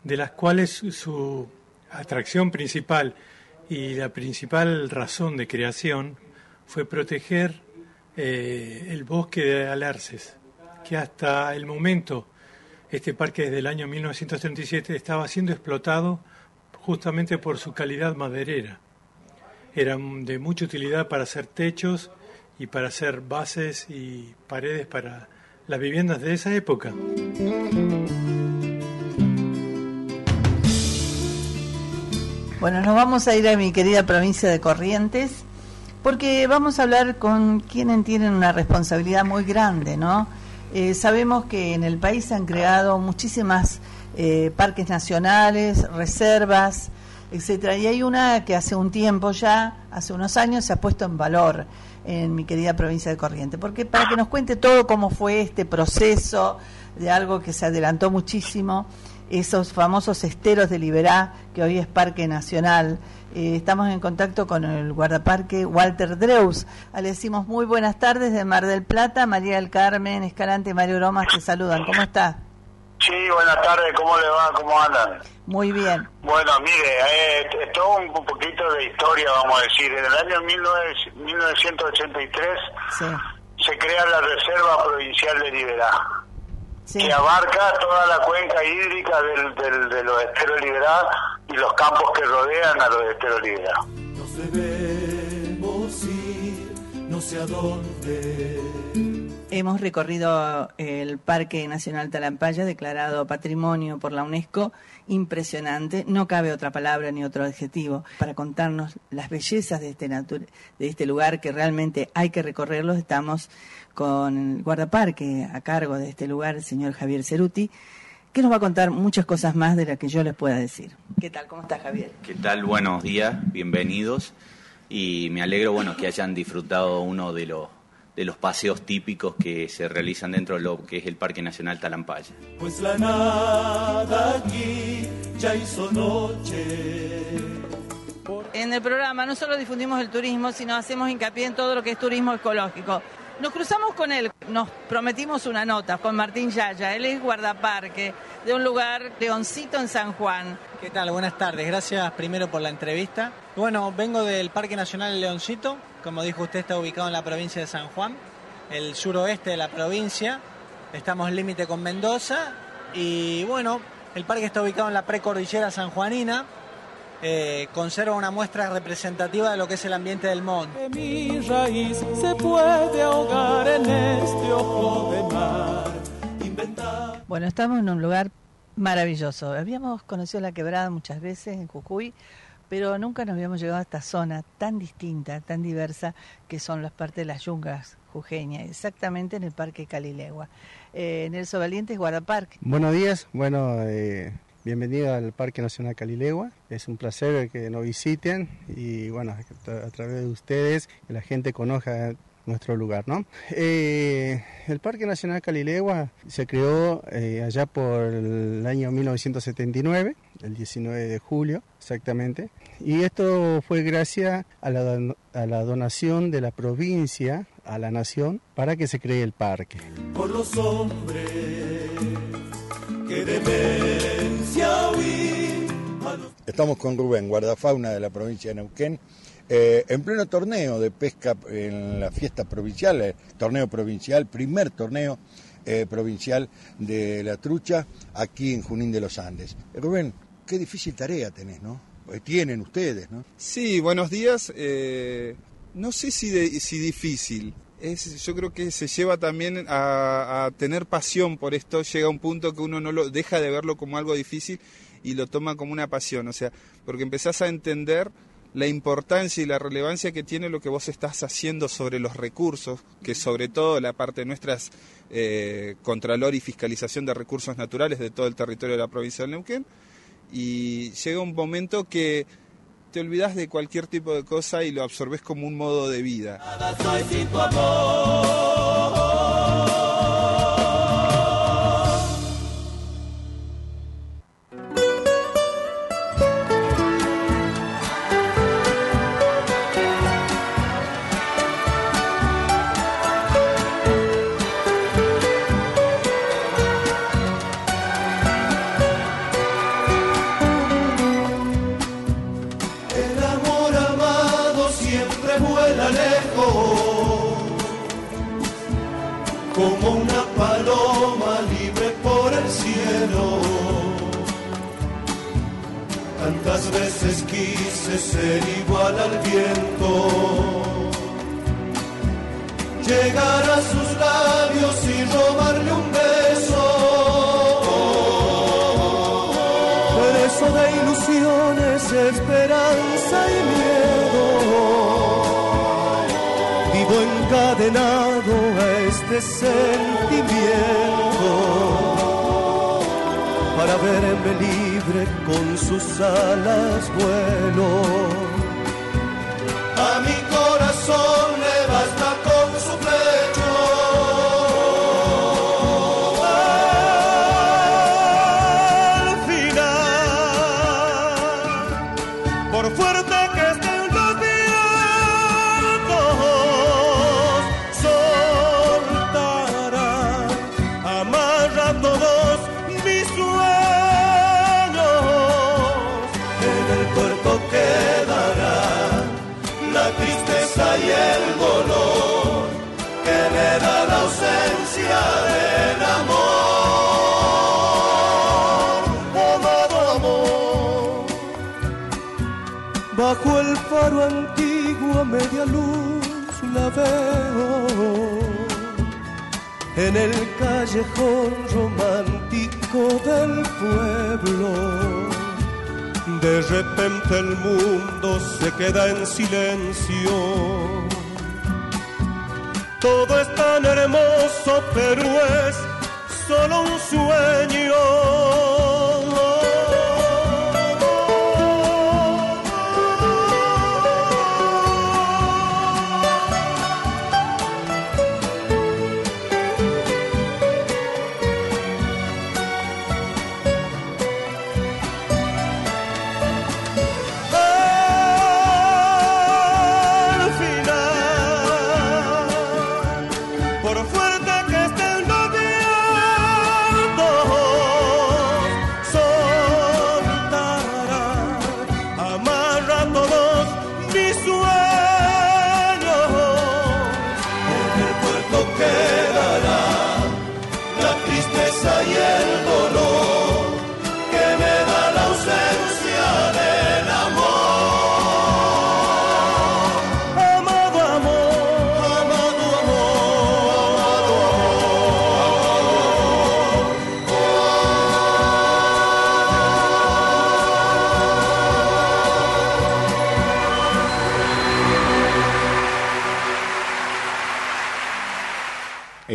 de las cuales su atracción principal y la principal razón de creación fue proteger eh, el bosque de Alerces, que hasta el momento, este parque desde el año 1937 estaba siendo explotado justamente por su calidad maderera. Era de mucha utilidad para hacer techos y para hacer bases y paredes para las viviendas de esa época. Bueno, nos vamos a ir a mi querida provincia de Corrientes porque vamos a hablar con quienes tienen una responsabilidad muy grande, ¿no? Eh, sabemos que en el país se han creado muchísimas eh, parques nacionales, reservas, etcétera, y hay una que hace un tiempo ya, hace unos años, se ha puesto en valor en mi querida provincia de Corrientes, porque para que nos cuente todo cómo fue este proceso de algo que se adelantó muchísimo esos famosos esteros de Liberá, que hoy es Parque Nacional. Eh, estamos en contacto con el guardaparque Walter Dreus. Ah, le decimos muy buenas tardes de Mar del Plata. María del Carmen, Escalante, Mario Romas te saludan. ¿Cómo está? Sí, buenas tardes. ¿Cómo le va? ¿Cómo andan? Muy bien. Bueno, mire, eh, todo un poquito de historia, vamos a decir. En el año 1983 se crea la Reserva Provincial de Liberá que abarca toda la cuenca hídrica del, del, de los esteros liberados y los campos que rodean a los esteros liberados. Nos debemos ir, no sé a dónde. Hemos recorrido el Parque Nacional Talampaya, declarado Patrimonio por la UNESCO, impresionante, no cabe otra palabra ni otro adjetivo para contarnos las bellezas de este, de este lugar que realmente hay que recorrerlo. Estamos con el guardaparque a cargo de este lugar, el señor Javier Ceruti, que nos va a contar muchas cosas más de las que yo les pueda decir. ¿Qué tal? ¿Cómo está Javier? ¿Qué tal? Buenos días, bienvenidos. Y me alegro, bueno, que hayan disfrutado uno de los de los paseos típicos que se realizan dentro de lo que es el Parque Nacional Talampaya. Pues la nada aquí ya hizo noche. En el programa no solo difundimos el turismo, sino hacemos hincapié en todo lo que es turismo ecológico. Nos cruzamos con él, nos prometimos una nota con Martín Yaya, él es guardaparque de un lugar, Leoncito en San Juan. ¿Qué tal? Buenas tardes, gracias primero por la entrevista. Bueno, vengo del Parque Nacional Leoncito, como dijo usted está ubicado en la provincia de San Juan, el suroeste de la provincia, estamos límite con Mendoza y bueno, el parque está ubicado en la precordillera sanjuanina, eh, conserva una muestra representativa de lo que es el ambiente del monte. Mi raíz se puede ahogar en este ojo de mar. Bueno, estamos en un lugar maravilloso. Habíamos conocido la quebrada muchas veces en Jujuy, pero nunca nos habíamos llegado a esta zona tan distinta, tan diversa, que son las partes de las yungas jujeñas, exactamente en el Parque Calilegua. Eh, Nelson Valientes, Guardaparque. Buenos días, bueno, eh, Bienvenido al Parque Nacional Calilegua. Es un placer que nos visiten y bueno, a través de ustedes la gente conozca nuestro lugar, ¿no? Eh, el Parque Nacional Calilegua se creó eh, allá por el año 1979, el 19 de julio exactamente, y esto fue gracias a la, a donación de la provincia a la nación para que se cree el parque. Por los hombres que Estamos con Rubén, guardafauna de la provincia de Neuquén, eh, en pleno torneo de pesca en la fiesta provincial, eh, torneo provincial, primer torneo eh, provincial de la trucha aquí en Junín de los Andes. Rubén, qué difícil tarea tenés, ¿no? Tienen ustedes, ¿no? Sí, buenos días. no sé si, si difícil. Yo creo que se lleva también a, a, tener pasión por esto. Llega un punto que uno no lo deja de verlo como algo difícil y lo toma como una pasión, o sea, porque empezás a entender la importancia y la relevancia que tiene lo que vos estás haciendo sobre los recursos, que sobre todo la parte nuestra es eh, Contralor y Fiscalización de Recursos Naturales de todo el territorio de la provincia de Neuquén, y llega un momento que te olvidas de cualquier tipo de cosa y lo absorbes como un modo de vida. El Tantas veces quise ser igual al viento, llegar a sus labios y robarle un beso. Preso de ilusiones, esperanza y miedo. Vivo encadenado a este sentimiento para verme libre con sus alas vuelo. A mi corazón faro antiguo a media luz la veo. En el callejón romántico del pueblo. De repente el mundo se queda en silencio. Todo es tan hermoso, pero es solo un sueño.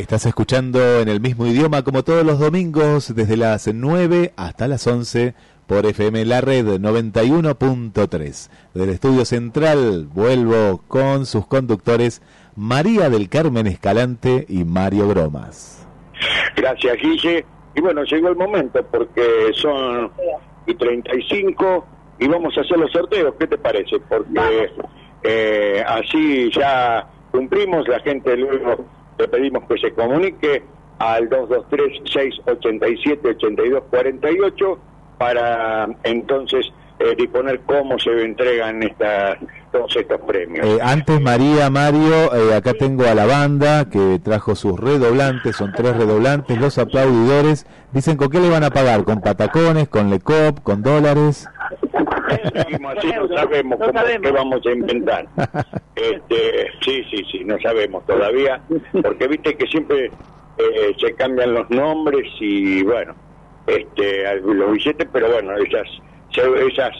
Estás escuchando en el mismo idioma como todos los domingos desde las 9 hasta las 11 por FM La Red 91.3. Del estudio central vuelvo con sus conductores María del Carmen Escalante y Mario Bromas. Gracias, Guille. Y bueno, llegó el momento porque son y 35 y vamos a hacer los sorteos. ¿Qué te parece? Porque eh, así ya cumplimos. La gente luego le pedimos que se comunique al 223-687-8248 para entonces eh, disponer cómo se entregan estas, estos premios. Eh, antes María, Mario, eh, acá tengo a la banda que trajo sus redoblantes, son tres redoblantes, los aplaudidores. Dicen con qué le van a pagar, con patacones, con lecop, con dólares. Seguimos así, no sabemos cómo, qué vamos a inventar. Este, sí, sí, sí, no sabemos todavía, porque viste que siempre eh, se cambian los nombres y bueno, este, los billetes, pero bueno, esas, esas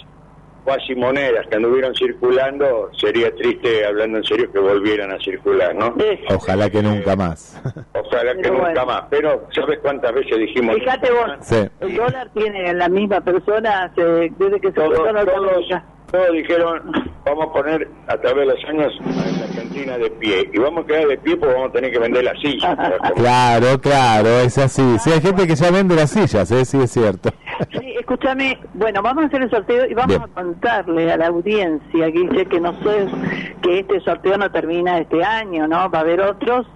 cuasi monedas que anduvieron circulando, sería triste, hablando en serio, que volvieran a circular, ¿no? Ojalá que nunca más. Ojalá que Pero nunca más. Pero, ¿sabes cuántas veces dijimos? Fíjate vos, Sí. el dólar tiene la misma persona hace- desde que se Todos, puso todos, todos dijeron, vamos a poner a través de los años a la Argentina de pie. Y vamos a quedar de pie porque vamos a tener que vender la silla. Claro, claro, es así. Sí, hay gente que ya vende las sillas, ¿eh? sí es cierto. Sí, escúchame, bueno, vamos a hacer el sorteo y vamos Bien. a contarle a la audiencia, Guille, que no sé, que este sorteo no termina este año, ¿no? Va a haber otros.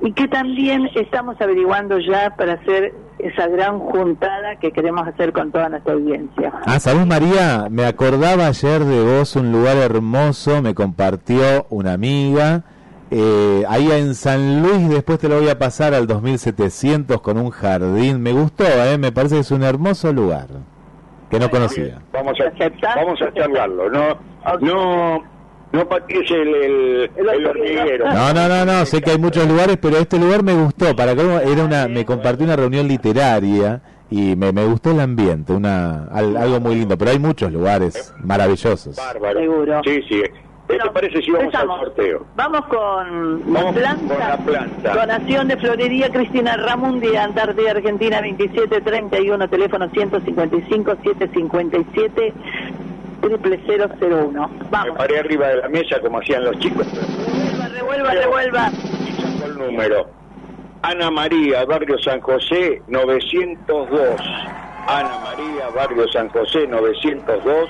Y que también estamos averiguando ya para hacer esa gran juntada que queremos hacer con toda nuestra audiencia. Ah, ¿sabes, María? Me acordaba ayer de vos, un lugar hermoso, me compartió una amiga. Eh, ahí en San Luis, después te lo voy a pasar al 2700 con un jardín. Me gustó, ¿eh? me parece que es un hermoso lugar que no conocía. Vamos a, vamos a charlarlo. No, no, no el, el, el hormiguero. No, no, no, no, sé que hay muchos lugares, pero este lugar me gustó. Para que era una, me compartió una reunión literaria y me, me gustó el ambiente, una al- algo muy lindo. Pero hay muchos lugares maravillosos. Bárbaro. Seguro. Sí, sí. ¿Qué te parece si vamos empezamos. al sorteo? Vamos con Vamos la planta. con la planta. Donación de Florería Cristina Ramundi, Antártida Argentina 2731, teléfono 155 757 0001. Me Vamos, paré arriba de la mesa como hacían los chicos. revuelva, revuelva. Sacó el número. Ana María, Barrio San José, 902. Ana María, Barrio San José, 902.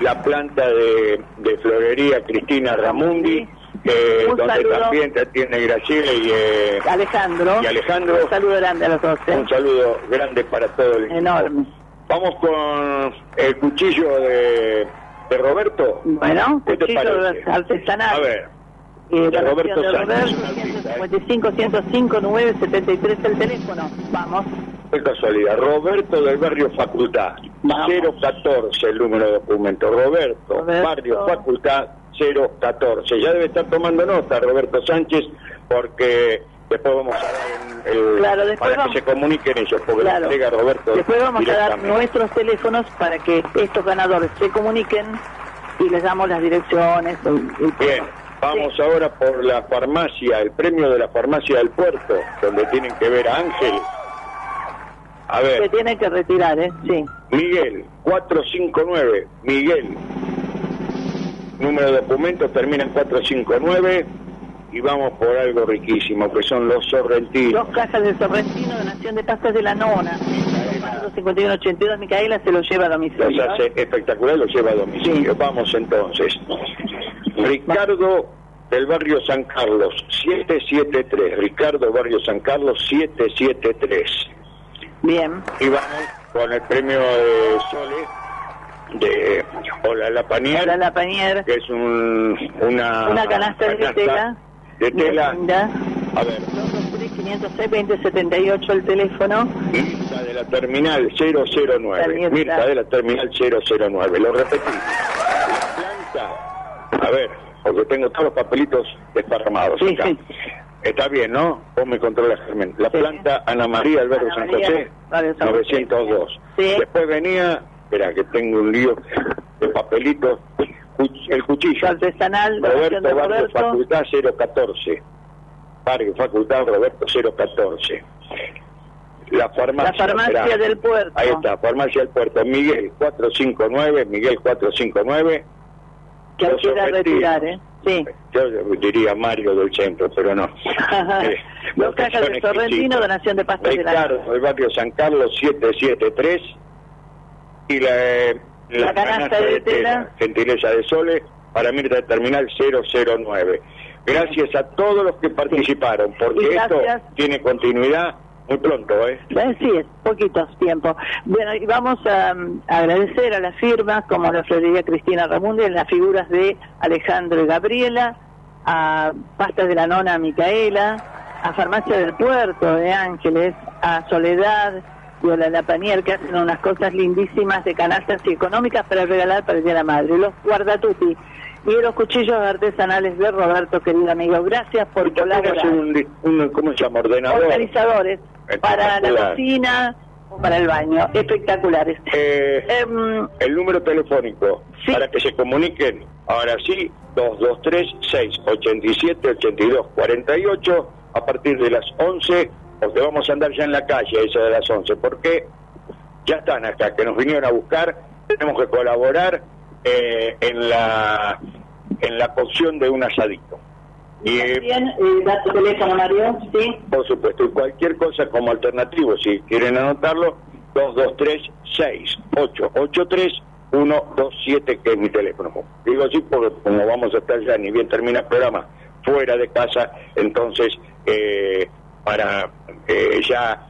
La planta de, de florería Cristina Ramundi, eh, Un donde saludo. también te atiende Graciela y, eh, Alejandro. y Alejandro. Un saludo grande a los dos. ¿eh? Un saludo grande para todo el equipo. Vamos con el cuchillo de, de Roberto. Bueno, ¿Qué te cuchillo artesanal. A ver, Eh, de Roberto de Sánchez. Roberto, 155 105 973 el teléfono. Vamos. qué casualidad. Roberto del barrio Facultad. 014 el número de documento. Roberto, Roberto. barrio Facultad 014. Ya debe estar tomando nota Roberto Sánchez porque después vamos a dar el, Claro, después para vamos- que se comuniquen ellos porque Claro. entrega Roberto Después vamos a dar nuestros teléfonos para que estos ganadores se comuniquen y les damos las direcciones. y- y- Bien, vamos ahora por la farmacia, el premio de la farmacia del puerto, donde tienen que ver a Ángel. A Se ver, tiene que retirar, ¿eh? Sí. Miguel, 459, Miguel. Número de documentos termina en 459 y vamos por algo riquísimo, que son los sorrentinos. Dos cajas de sorrentino, donación de pastas de la nona. 5182 Micaela se lo lleva a domicilio. Los hace espectacular, los lleva a domicilio. Vamos entonces. Ricardo del barrio San Carlos, 773. Ricardo, barrio San Carlos, 773. Bien. Y vamos con el premio de Sole de Hola La Panier, Hola, la Panier. que es un, una, Una canasta de tela. De tela. Linda. A ver, 506 2078 el teléfono. Mirta de la terminal 009. Mirta. De la terminal 009. Lo repetí. La planta. A ver, porque tengo todos los papelitos desparramados Sí, acá. sí. Está bien, ¿no? Vos me controlas, Germán. La planta Ana María Alberto Ana San María, José, José. 902. Sí. Después venía, espera que tengo un lío de papelitos, el cuchillo. Artesanal, Roberto de Barrio Roberto. Facultad 014. Barrio Facultad Roberto 014. La farmacia. La farmacia esperá. del puerto. Ahí está, farmacia del puerto. Miguel 459, Miguel 459. Que Los quiera sorrentinos. retirar, ¿eh? Sí. Yo diría Mario del centro, pero no. Eh, Dos cajas de sorrentino, donación de pastas de la del barrio San Carlos 773. Y la, eh, La canasta de tela. gentileza de Sole, para Mirta Terminal 009. Gracias a todos los que participaron, porque esto tiene continuidad muy pronto, ¿eh? Eh, Sí, es poquitos tiempo. Bueno, y vamos a, mm, agradecer a las firmas como la Florería Cristina Ramundi, en las figuras de Alejandro y Gabriela, a Pastas de la Nona Micaela, a Farmacia del Puerto de Ángeles, a Soledad y a la Panier, que hacen unas cosas lindísimas de canastas y económicas para regalar para el Día de la Madre. Los Guardatuti y los cuchillos artesanales de Roberto, querido amigo. Gracias por colaborar. un, un- ¿cómo se llama? Ordenador. Organizadores para la cocina para el baño, espectaculares. Eh, Em, el número telefónico para que se comuniquen, ahora sí, 223-687-8248, a partir de las 11, porque vamos a andar ya en la calle a eso de las 11, porque ya están acá, que nos vinieron a buscar, tenemos que colaborar eh, en la en la cocción de un asadito. Y, Bien, eh, da tu teléfono, Mario, sí. por supuesto, y cualquier cosa como alternativo, si quieren anotarlo, 223-6883-127, que es mi teléfono. Digo así porque como vamos a estar ya, ni bien termina el programa, fuera de casa, entonces, eh, para eh, ya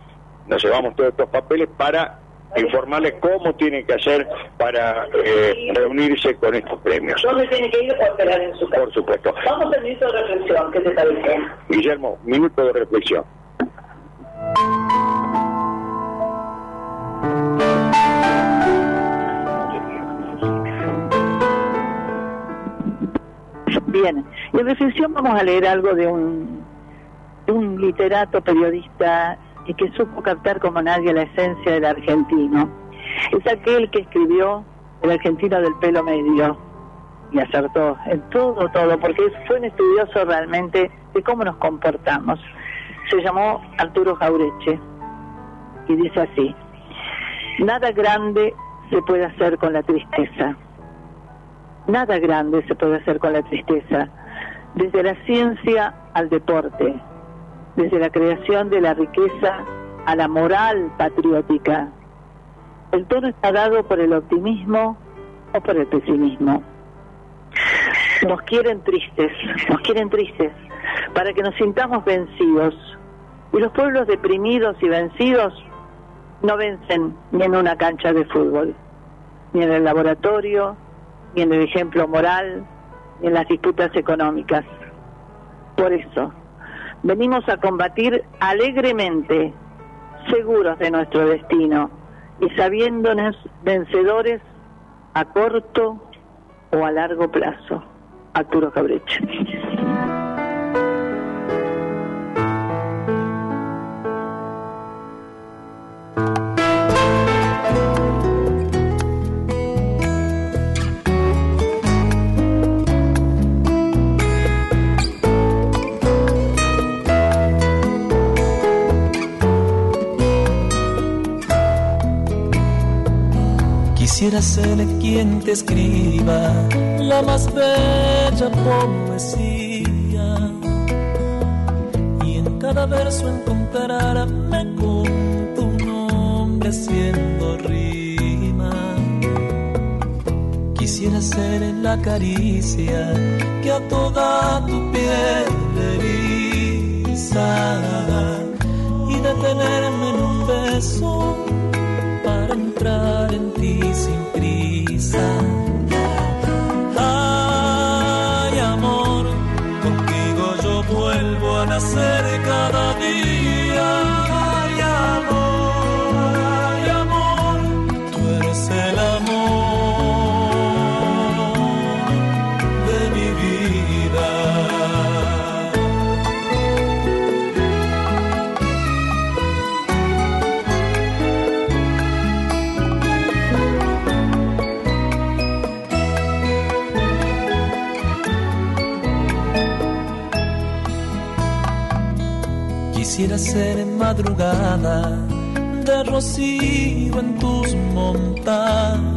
nos llevamos todos estos papeles para informarles cómo tienen que hacer para eh, reunirse con estos premios. ¿Dónde tiene que ir o esperar en su casa? Por supuesto. Vamos al minuto de reflexión, ¿qué te parece? Guillermo, minuto de reflexión. Bien, y en reflexión vamos a leer algo de un, un literato, periodista, y que supo captar como nadie la esencia del argentino. Es aquel que escribió El argentino del pelo medio, y acertó en todo, todo, porque fue un estudioso realmente de cómo nos comportamos. Se llamó Arturo Jaureche, y dice así, nada grande se puede hacer con la tristeza. Nada grande se puede hacer con la tristeza, desde la ciencia al deporte, desde la creación de la riqueza a la moral patriótica. El tono está dado por el optimismo o por el pesimismo. Nos quieren tristes, nos quieren tristes, para que nos sintamos vencidos. Y los pueblos deprimidos y vencidos no vencen ni en una cancha de fútbol, ni en el laboratorio, ni en el ejemplo moral, ni en las disputas económicas. Por eso, venimos a combatir alegremente, seguros de nuestro destino y sabiéndonos vencedores a corto o a largo plazo. Arturo Cabreche. Quisiera ser quien te escriba la más bella poesía y en cada verso encontrarme con tu nombre haciendo rima. Quisiera ser la caricia que a toda tu piel eriza y detenerme en un beso para entrar sin prisa. Ay, amor, contigo yo vuelvo a nacer cada día. Ser madrugada de rocío en tus montañas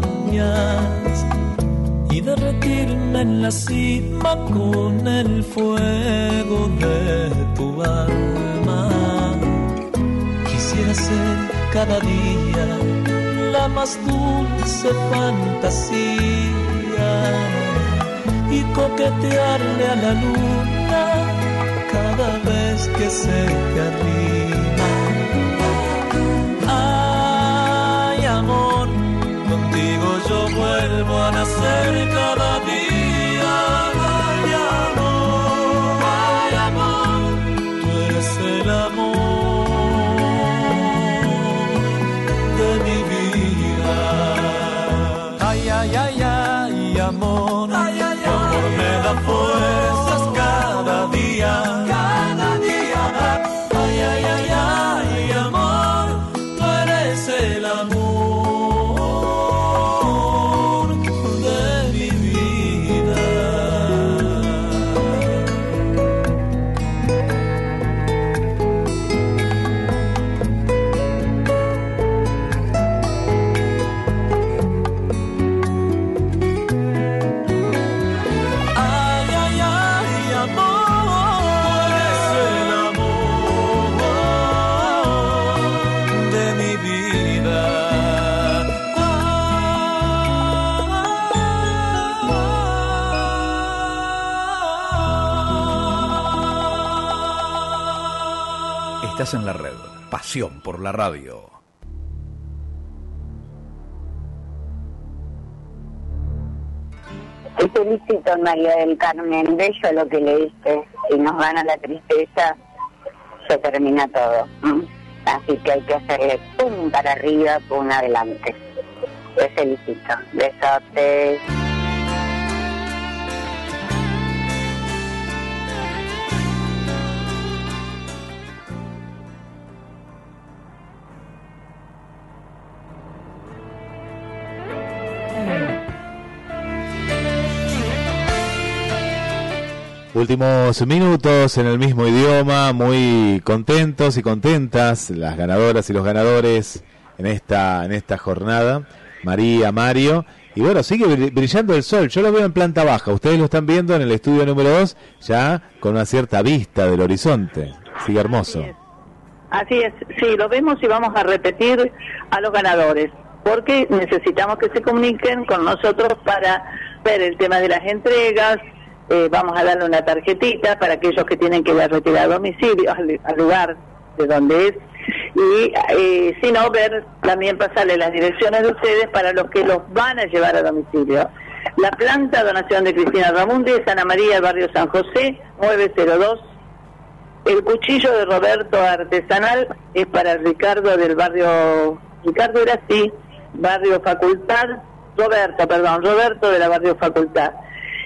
y derretirme en la cima con el fuego de tu alma. Quisiera ser cada día la más dulce fantasía y coquetearle a la cada que se te arrima. Ay, amor, contigo yo vuelvo a nacer cada día. La radio. Te felicito, María del Carmen. Bello lo que leíste. Si nos gana la tristeza, se termina todo. Así que hay que hacerle pum para arriba, pum adelante. Te felicito. Besotes. Últimos minutos en el mismo idioma, muy contentos y contentas las ganadoras y los ganadores en esta en esta jornada. María, Mario. Y bueno, sigue brillando el sol. Yo lo veo en planta baja. Ustedes lo están viendo en el estudio número 2, ya con una cierta vista del horizonte. Sigue hermoso. Así es, sí, lo vemos y vamos a repetir a los ganadores, porque necesitamos que se comuniquen con nosotros para ver el tema de las entregas, eh, vamos a darle una tarjetita para aquellos que tienen que ir a retirar domicilio al, lugar de donde es y eh, si no ver también pasarle las direcciones de ustedes para los que los van a llevar a domicilio. La planta donación de Cristina Ramundi Ana María, barrio San José, 902. El cuchillo de Roberto artesanal es para Ricardo del barrio, Ricardo era así, barrio Facultad, Roberto, perdón, Roberto de la barrio Facultad.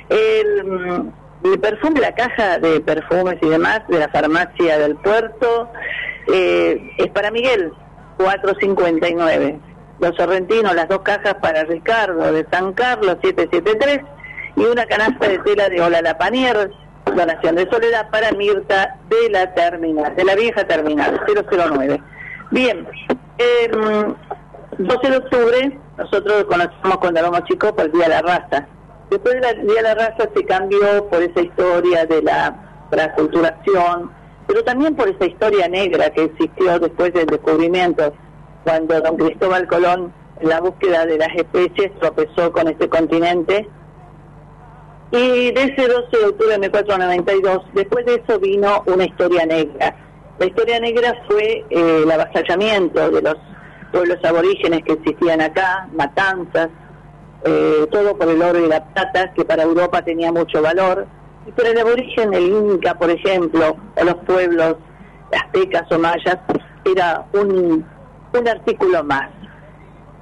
El, el, perfume, la caja de perfumes y demás de la farmacia del puerto eh, es para Miguel, 459. Los sorrentinos, las dos cajas para Ricardo de San Carlos, 773. Y una canasta de tela de Ola La Panier, donación de soledad para Mirta de la terminal, de la vieja terminal, 009. Bien, eh, 12 de octubre, nosotros conocemos cuando éramos chicos por el Día de la Raza Después del Día de la Raza se cambió por esa historia de la transculturación, pero también por esa historia negra que existió después del descubrimiento, cuando don Cristóbal Colón, en la búsqueda de las especies, tropezó con este continente. Y de ese 12 de octubre de 1492, después de eso vino una historia negra. La historia negra fue eh, el avasallamiento de los pueblos aborígenes que existían acá, matanzas, eh, todo por el oro y la plata, que para Europa tenía mucho valor, por el aborigen, el Inca, por ejemplo, o los pueblos aztecas o mayas, era un, un artículo más.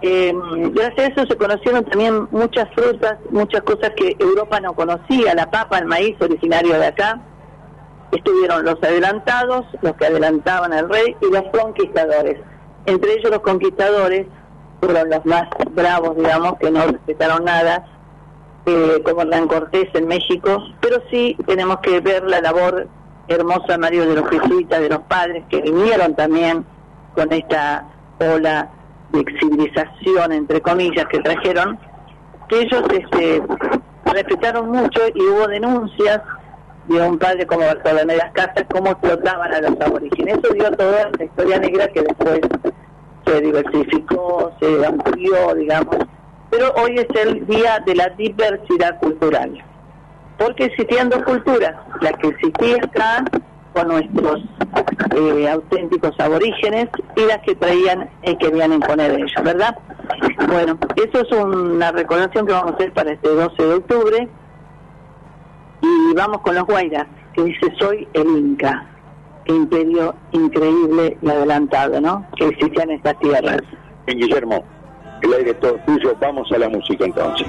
Eh, gracias a eso se conocieron también muchas frutas, muchas cosas que Europa no conocía, la papa, el maíz originario de acá. Estuvieron los adelantados, los que adelantaban al rey, y los conquistadores. Entre ellos los conquistadores fueron los más bravos, digamos, que no respetaron nada, eh, como Hernán Cortés en México, pero sí tenemos que ver la labor hermosa, Mario, de los jesuitas, de los padres que vinieron también con esta ola de civilización, entre comillas, que trajeron, que ellos este, respetaron mucho y hubo denuncias de un padre como Bartolomé de las Casas, cómo explotaban a los aborígenes. Eso dio toda la historia negra que después se diversificó, se amplió, digamos, pero hoy es el día de la diversidad cultural, porque existían dos culturas, la que existía acá con nuestros eh, auténticos aborígenes y las que traían y querían imponer ellos, ¿verdad? Bueno, eso es una recordación que vamos a hacer para este 12 de octubre. Y vamos con los guairas, que dice soy el Inca imperio increíble y adelantado, ¿no? Que existía en estas tierras. En Guillermo, el aire todo tuyo, vamos a la música entonces.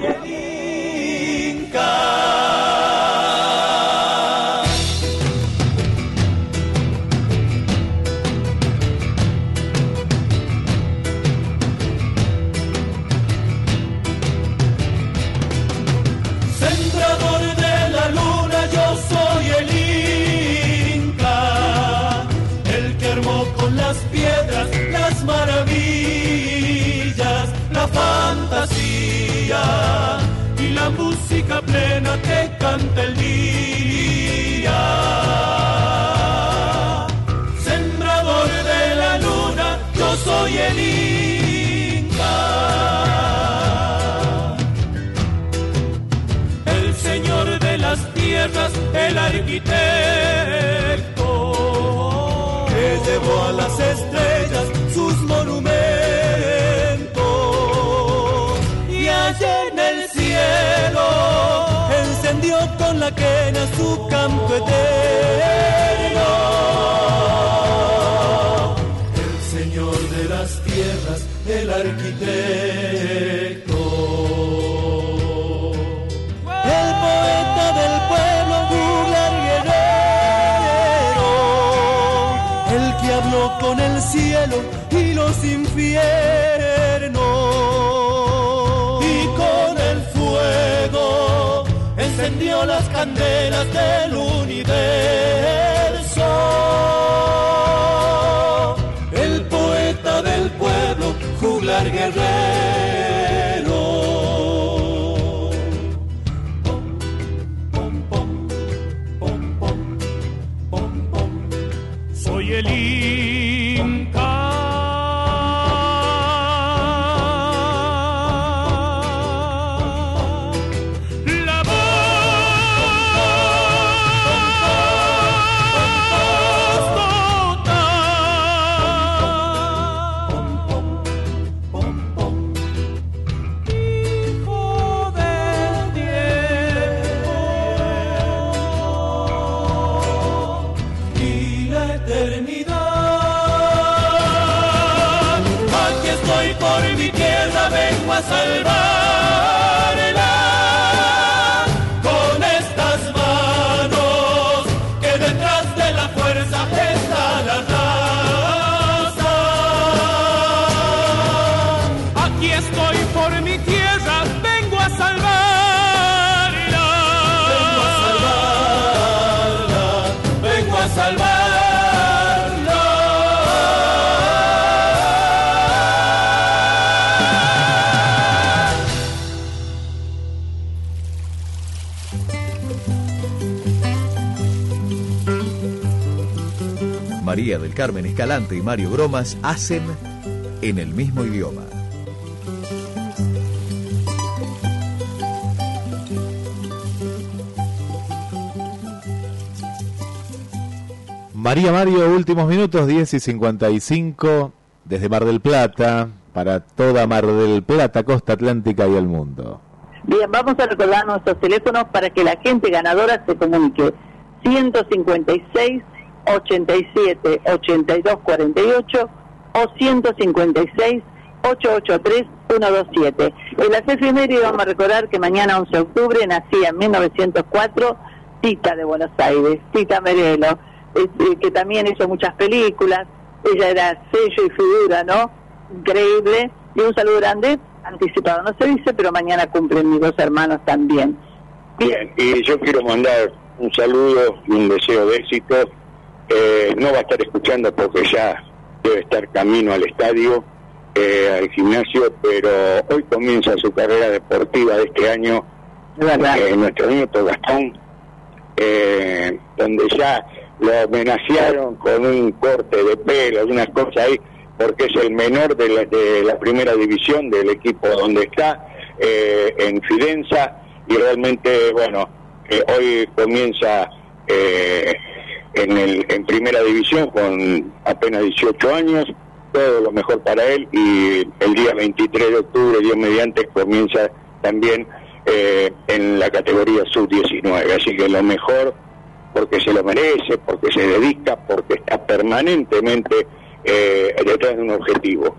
Te canta el día. Sembrador de la luna, yo soy el Inca. Su canto eterno. El Señor de las tierras, el arquitecto. El poeta del pueblo, Douglas Guerrero. El que habló con el cielo y los infiernos. Las candelas del universo. El poeta del pueblo, juglar guerrero. Soy el Inca. Carmen Escalante y Mario Bromas hacen en el mismo idioma. María Mario, últimos minutos, 10 y 55, desde Mar del Plata, para toda Mar del Plata, costa atlántica y el mundo. Bien, vamos a recordar nuestros teléfonos para que la gente ganadora se comunique. 156 87 82 48 o 156 883 127. En las efemérides vamos a recordar que mañana 11 de octubre nacía en 1904 Tita de Buenos Aires, Tita Merelo, eh, que también hizo muchas películas. Ella era sello y figura, ¿no? Increíble. Y un saludo grande, anticipado no se dice, pero mañana cumplen mis dos hermanos también. Bien, y yo quiero mandar un saludo y un deseo de éxito. Eh, no va a estar escuchando porque ya debe estar camino al estadio, eh, al gimnasio, pero hoy comienza su carrera deportiva de este año, eh, nuestro nieto Gastón, eh, donde ya lo homenajearon con un corte de pelo, unas cosas ahí, porque es el menor de la, de la primera división del equipo donde está, eh, en Fidenza, y realmente, bueno, eh, hoy comienza eh, en, el, en primera división con apenas 18 años, todo lo mejor para él, y el día 23 de octubre, Dios mediante, comienza también eh, en la categoría sub-19, así que lo mejor porque se lo merece, porque se dedica, porque está permanentemente eh, detrás de un objetivo.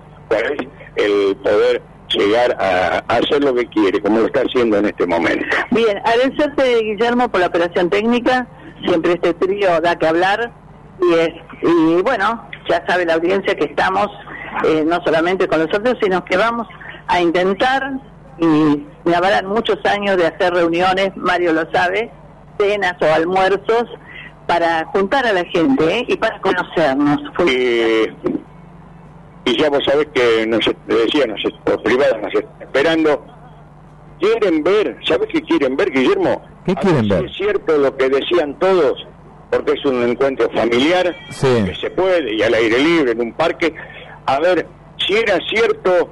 El poder llegar a, a hacer lo que quiere, como lo está haciendo en este momento. Bien, agradecerte Guillermo por la operación técnica, siempre este trío da que hablar y, es, y bueno, ya sabe la audiencia que estamos eh, no solamente con nosotros, sino que vamos a intentar y me habrán muchos años de hacer reuniones, Mario lo sabe, cenas o almuerzos para juntar a la gente ¿eh? y para conocernos. Eh, y ya vos sabés que nos decía, nos, por privada nos está esperando. Quieren ver, ¿sabés qué quieren ver, Guillermo? ¿Qué quieren si ver? Es cierto lo que decían todos, porque es un encuentro familiar, Sí. que se puede, y al aire libre, en un parque. A ver, si era cierto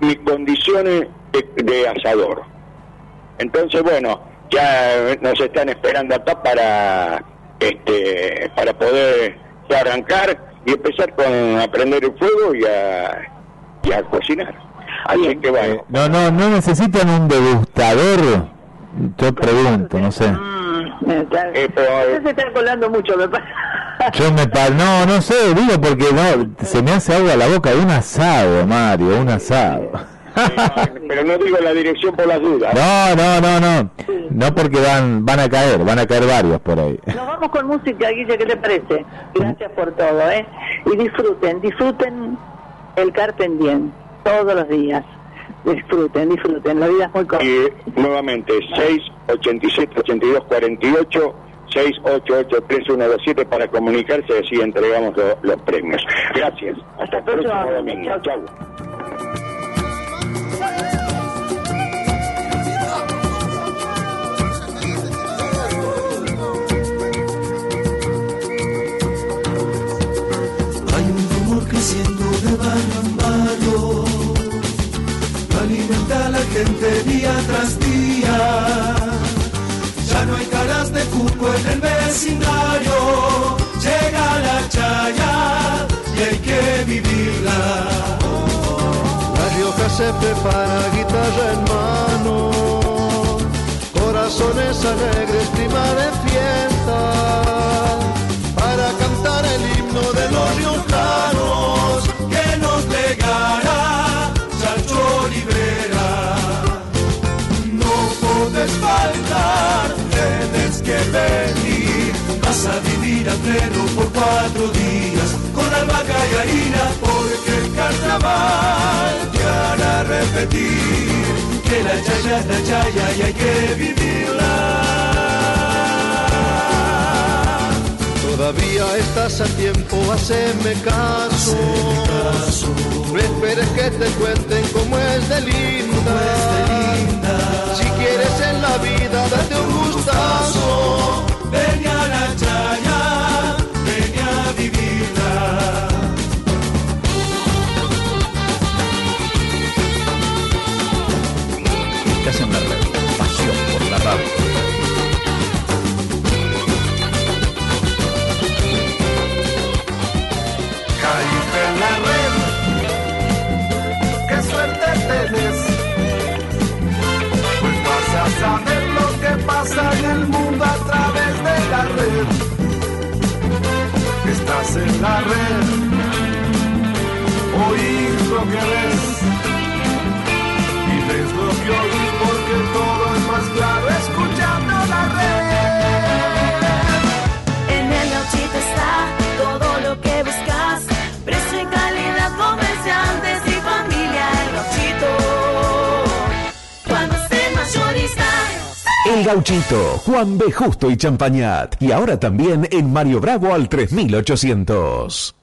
mis condiciones de, de asador. Entonces, bueno, ya nos están esperando acá para este para poder arrancar y empezar con a prender el fuego y a, y a cocinar. Así que bueno, No, no, no necesitan un degustador. Yo pregunto, no sé. Mm, Eh, claro. Eh, pero, eh, Usted se está colando mucho, me parece. Yo me pa- no, no sé, digo porque no, se me hace agua la boca de un asado, Mario, un asado. pero no digo la dirección por las dudas. No, no, no, no, no porque van, van a caer, van a caer varios por ahí. Nos vamos con música, Guille, ¿qué te parece? Gracias por todo, ¿eh? Y disfruten, disfruten el Carpe Diem todos los días. Disfruten, disfruten, la vida es muy corta. Y nuevamente, 687 82 48 688 3127 para comunicarse y así entregamos lo- los premios. Gracias. Hasta el próximo domingo. Chau. Hay un rumor creciendo de barrio en barrio, la gente día tras día. Ya no hay caras de cuco en el vecindario, llega la chaya y hay que vivirla. La Rioja se prepara, guitarra en mano, corazones alegres, Vas a vivir a pleno por cuatro días con albahaca y harina, porque el carnaval te hará repetir que la chaya es la chaya y hay que vivirla. Todavía estás a tiempo, haceme caso. No esperes que te cuenten cómo es de linda. Si quieres en la vida, date un gustazo. Ven a la chaya, el mundo a través de la red. Estás en la red, oír lo que ves. Y ves lo que oís porque todo es más claro El Gauchito, Juan B. Justo y Champañat. Y ahora también en Mario Bravo al 3800.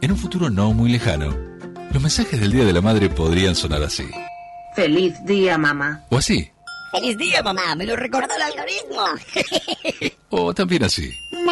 En un futuro no muy lejano, los mensajes del Día de la Madre podrían sonar así. Feliz día, mamá. O así. Feliz día, mamá. Me lo recordó el algoritmo. O también así.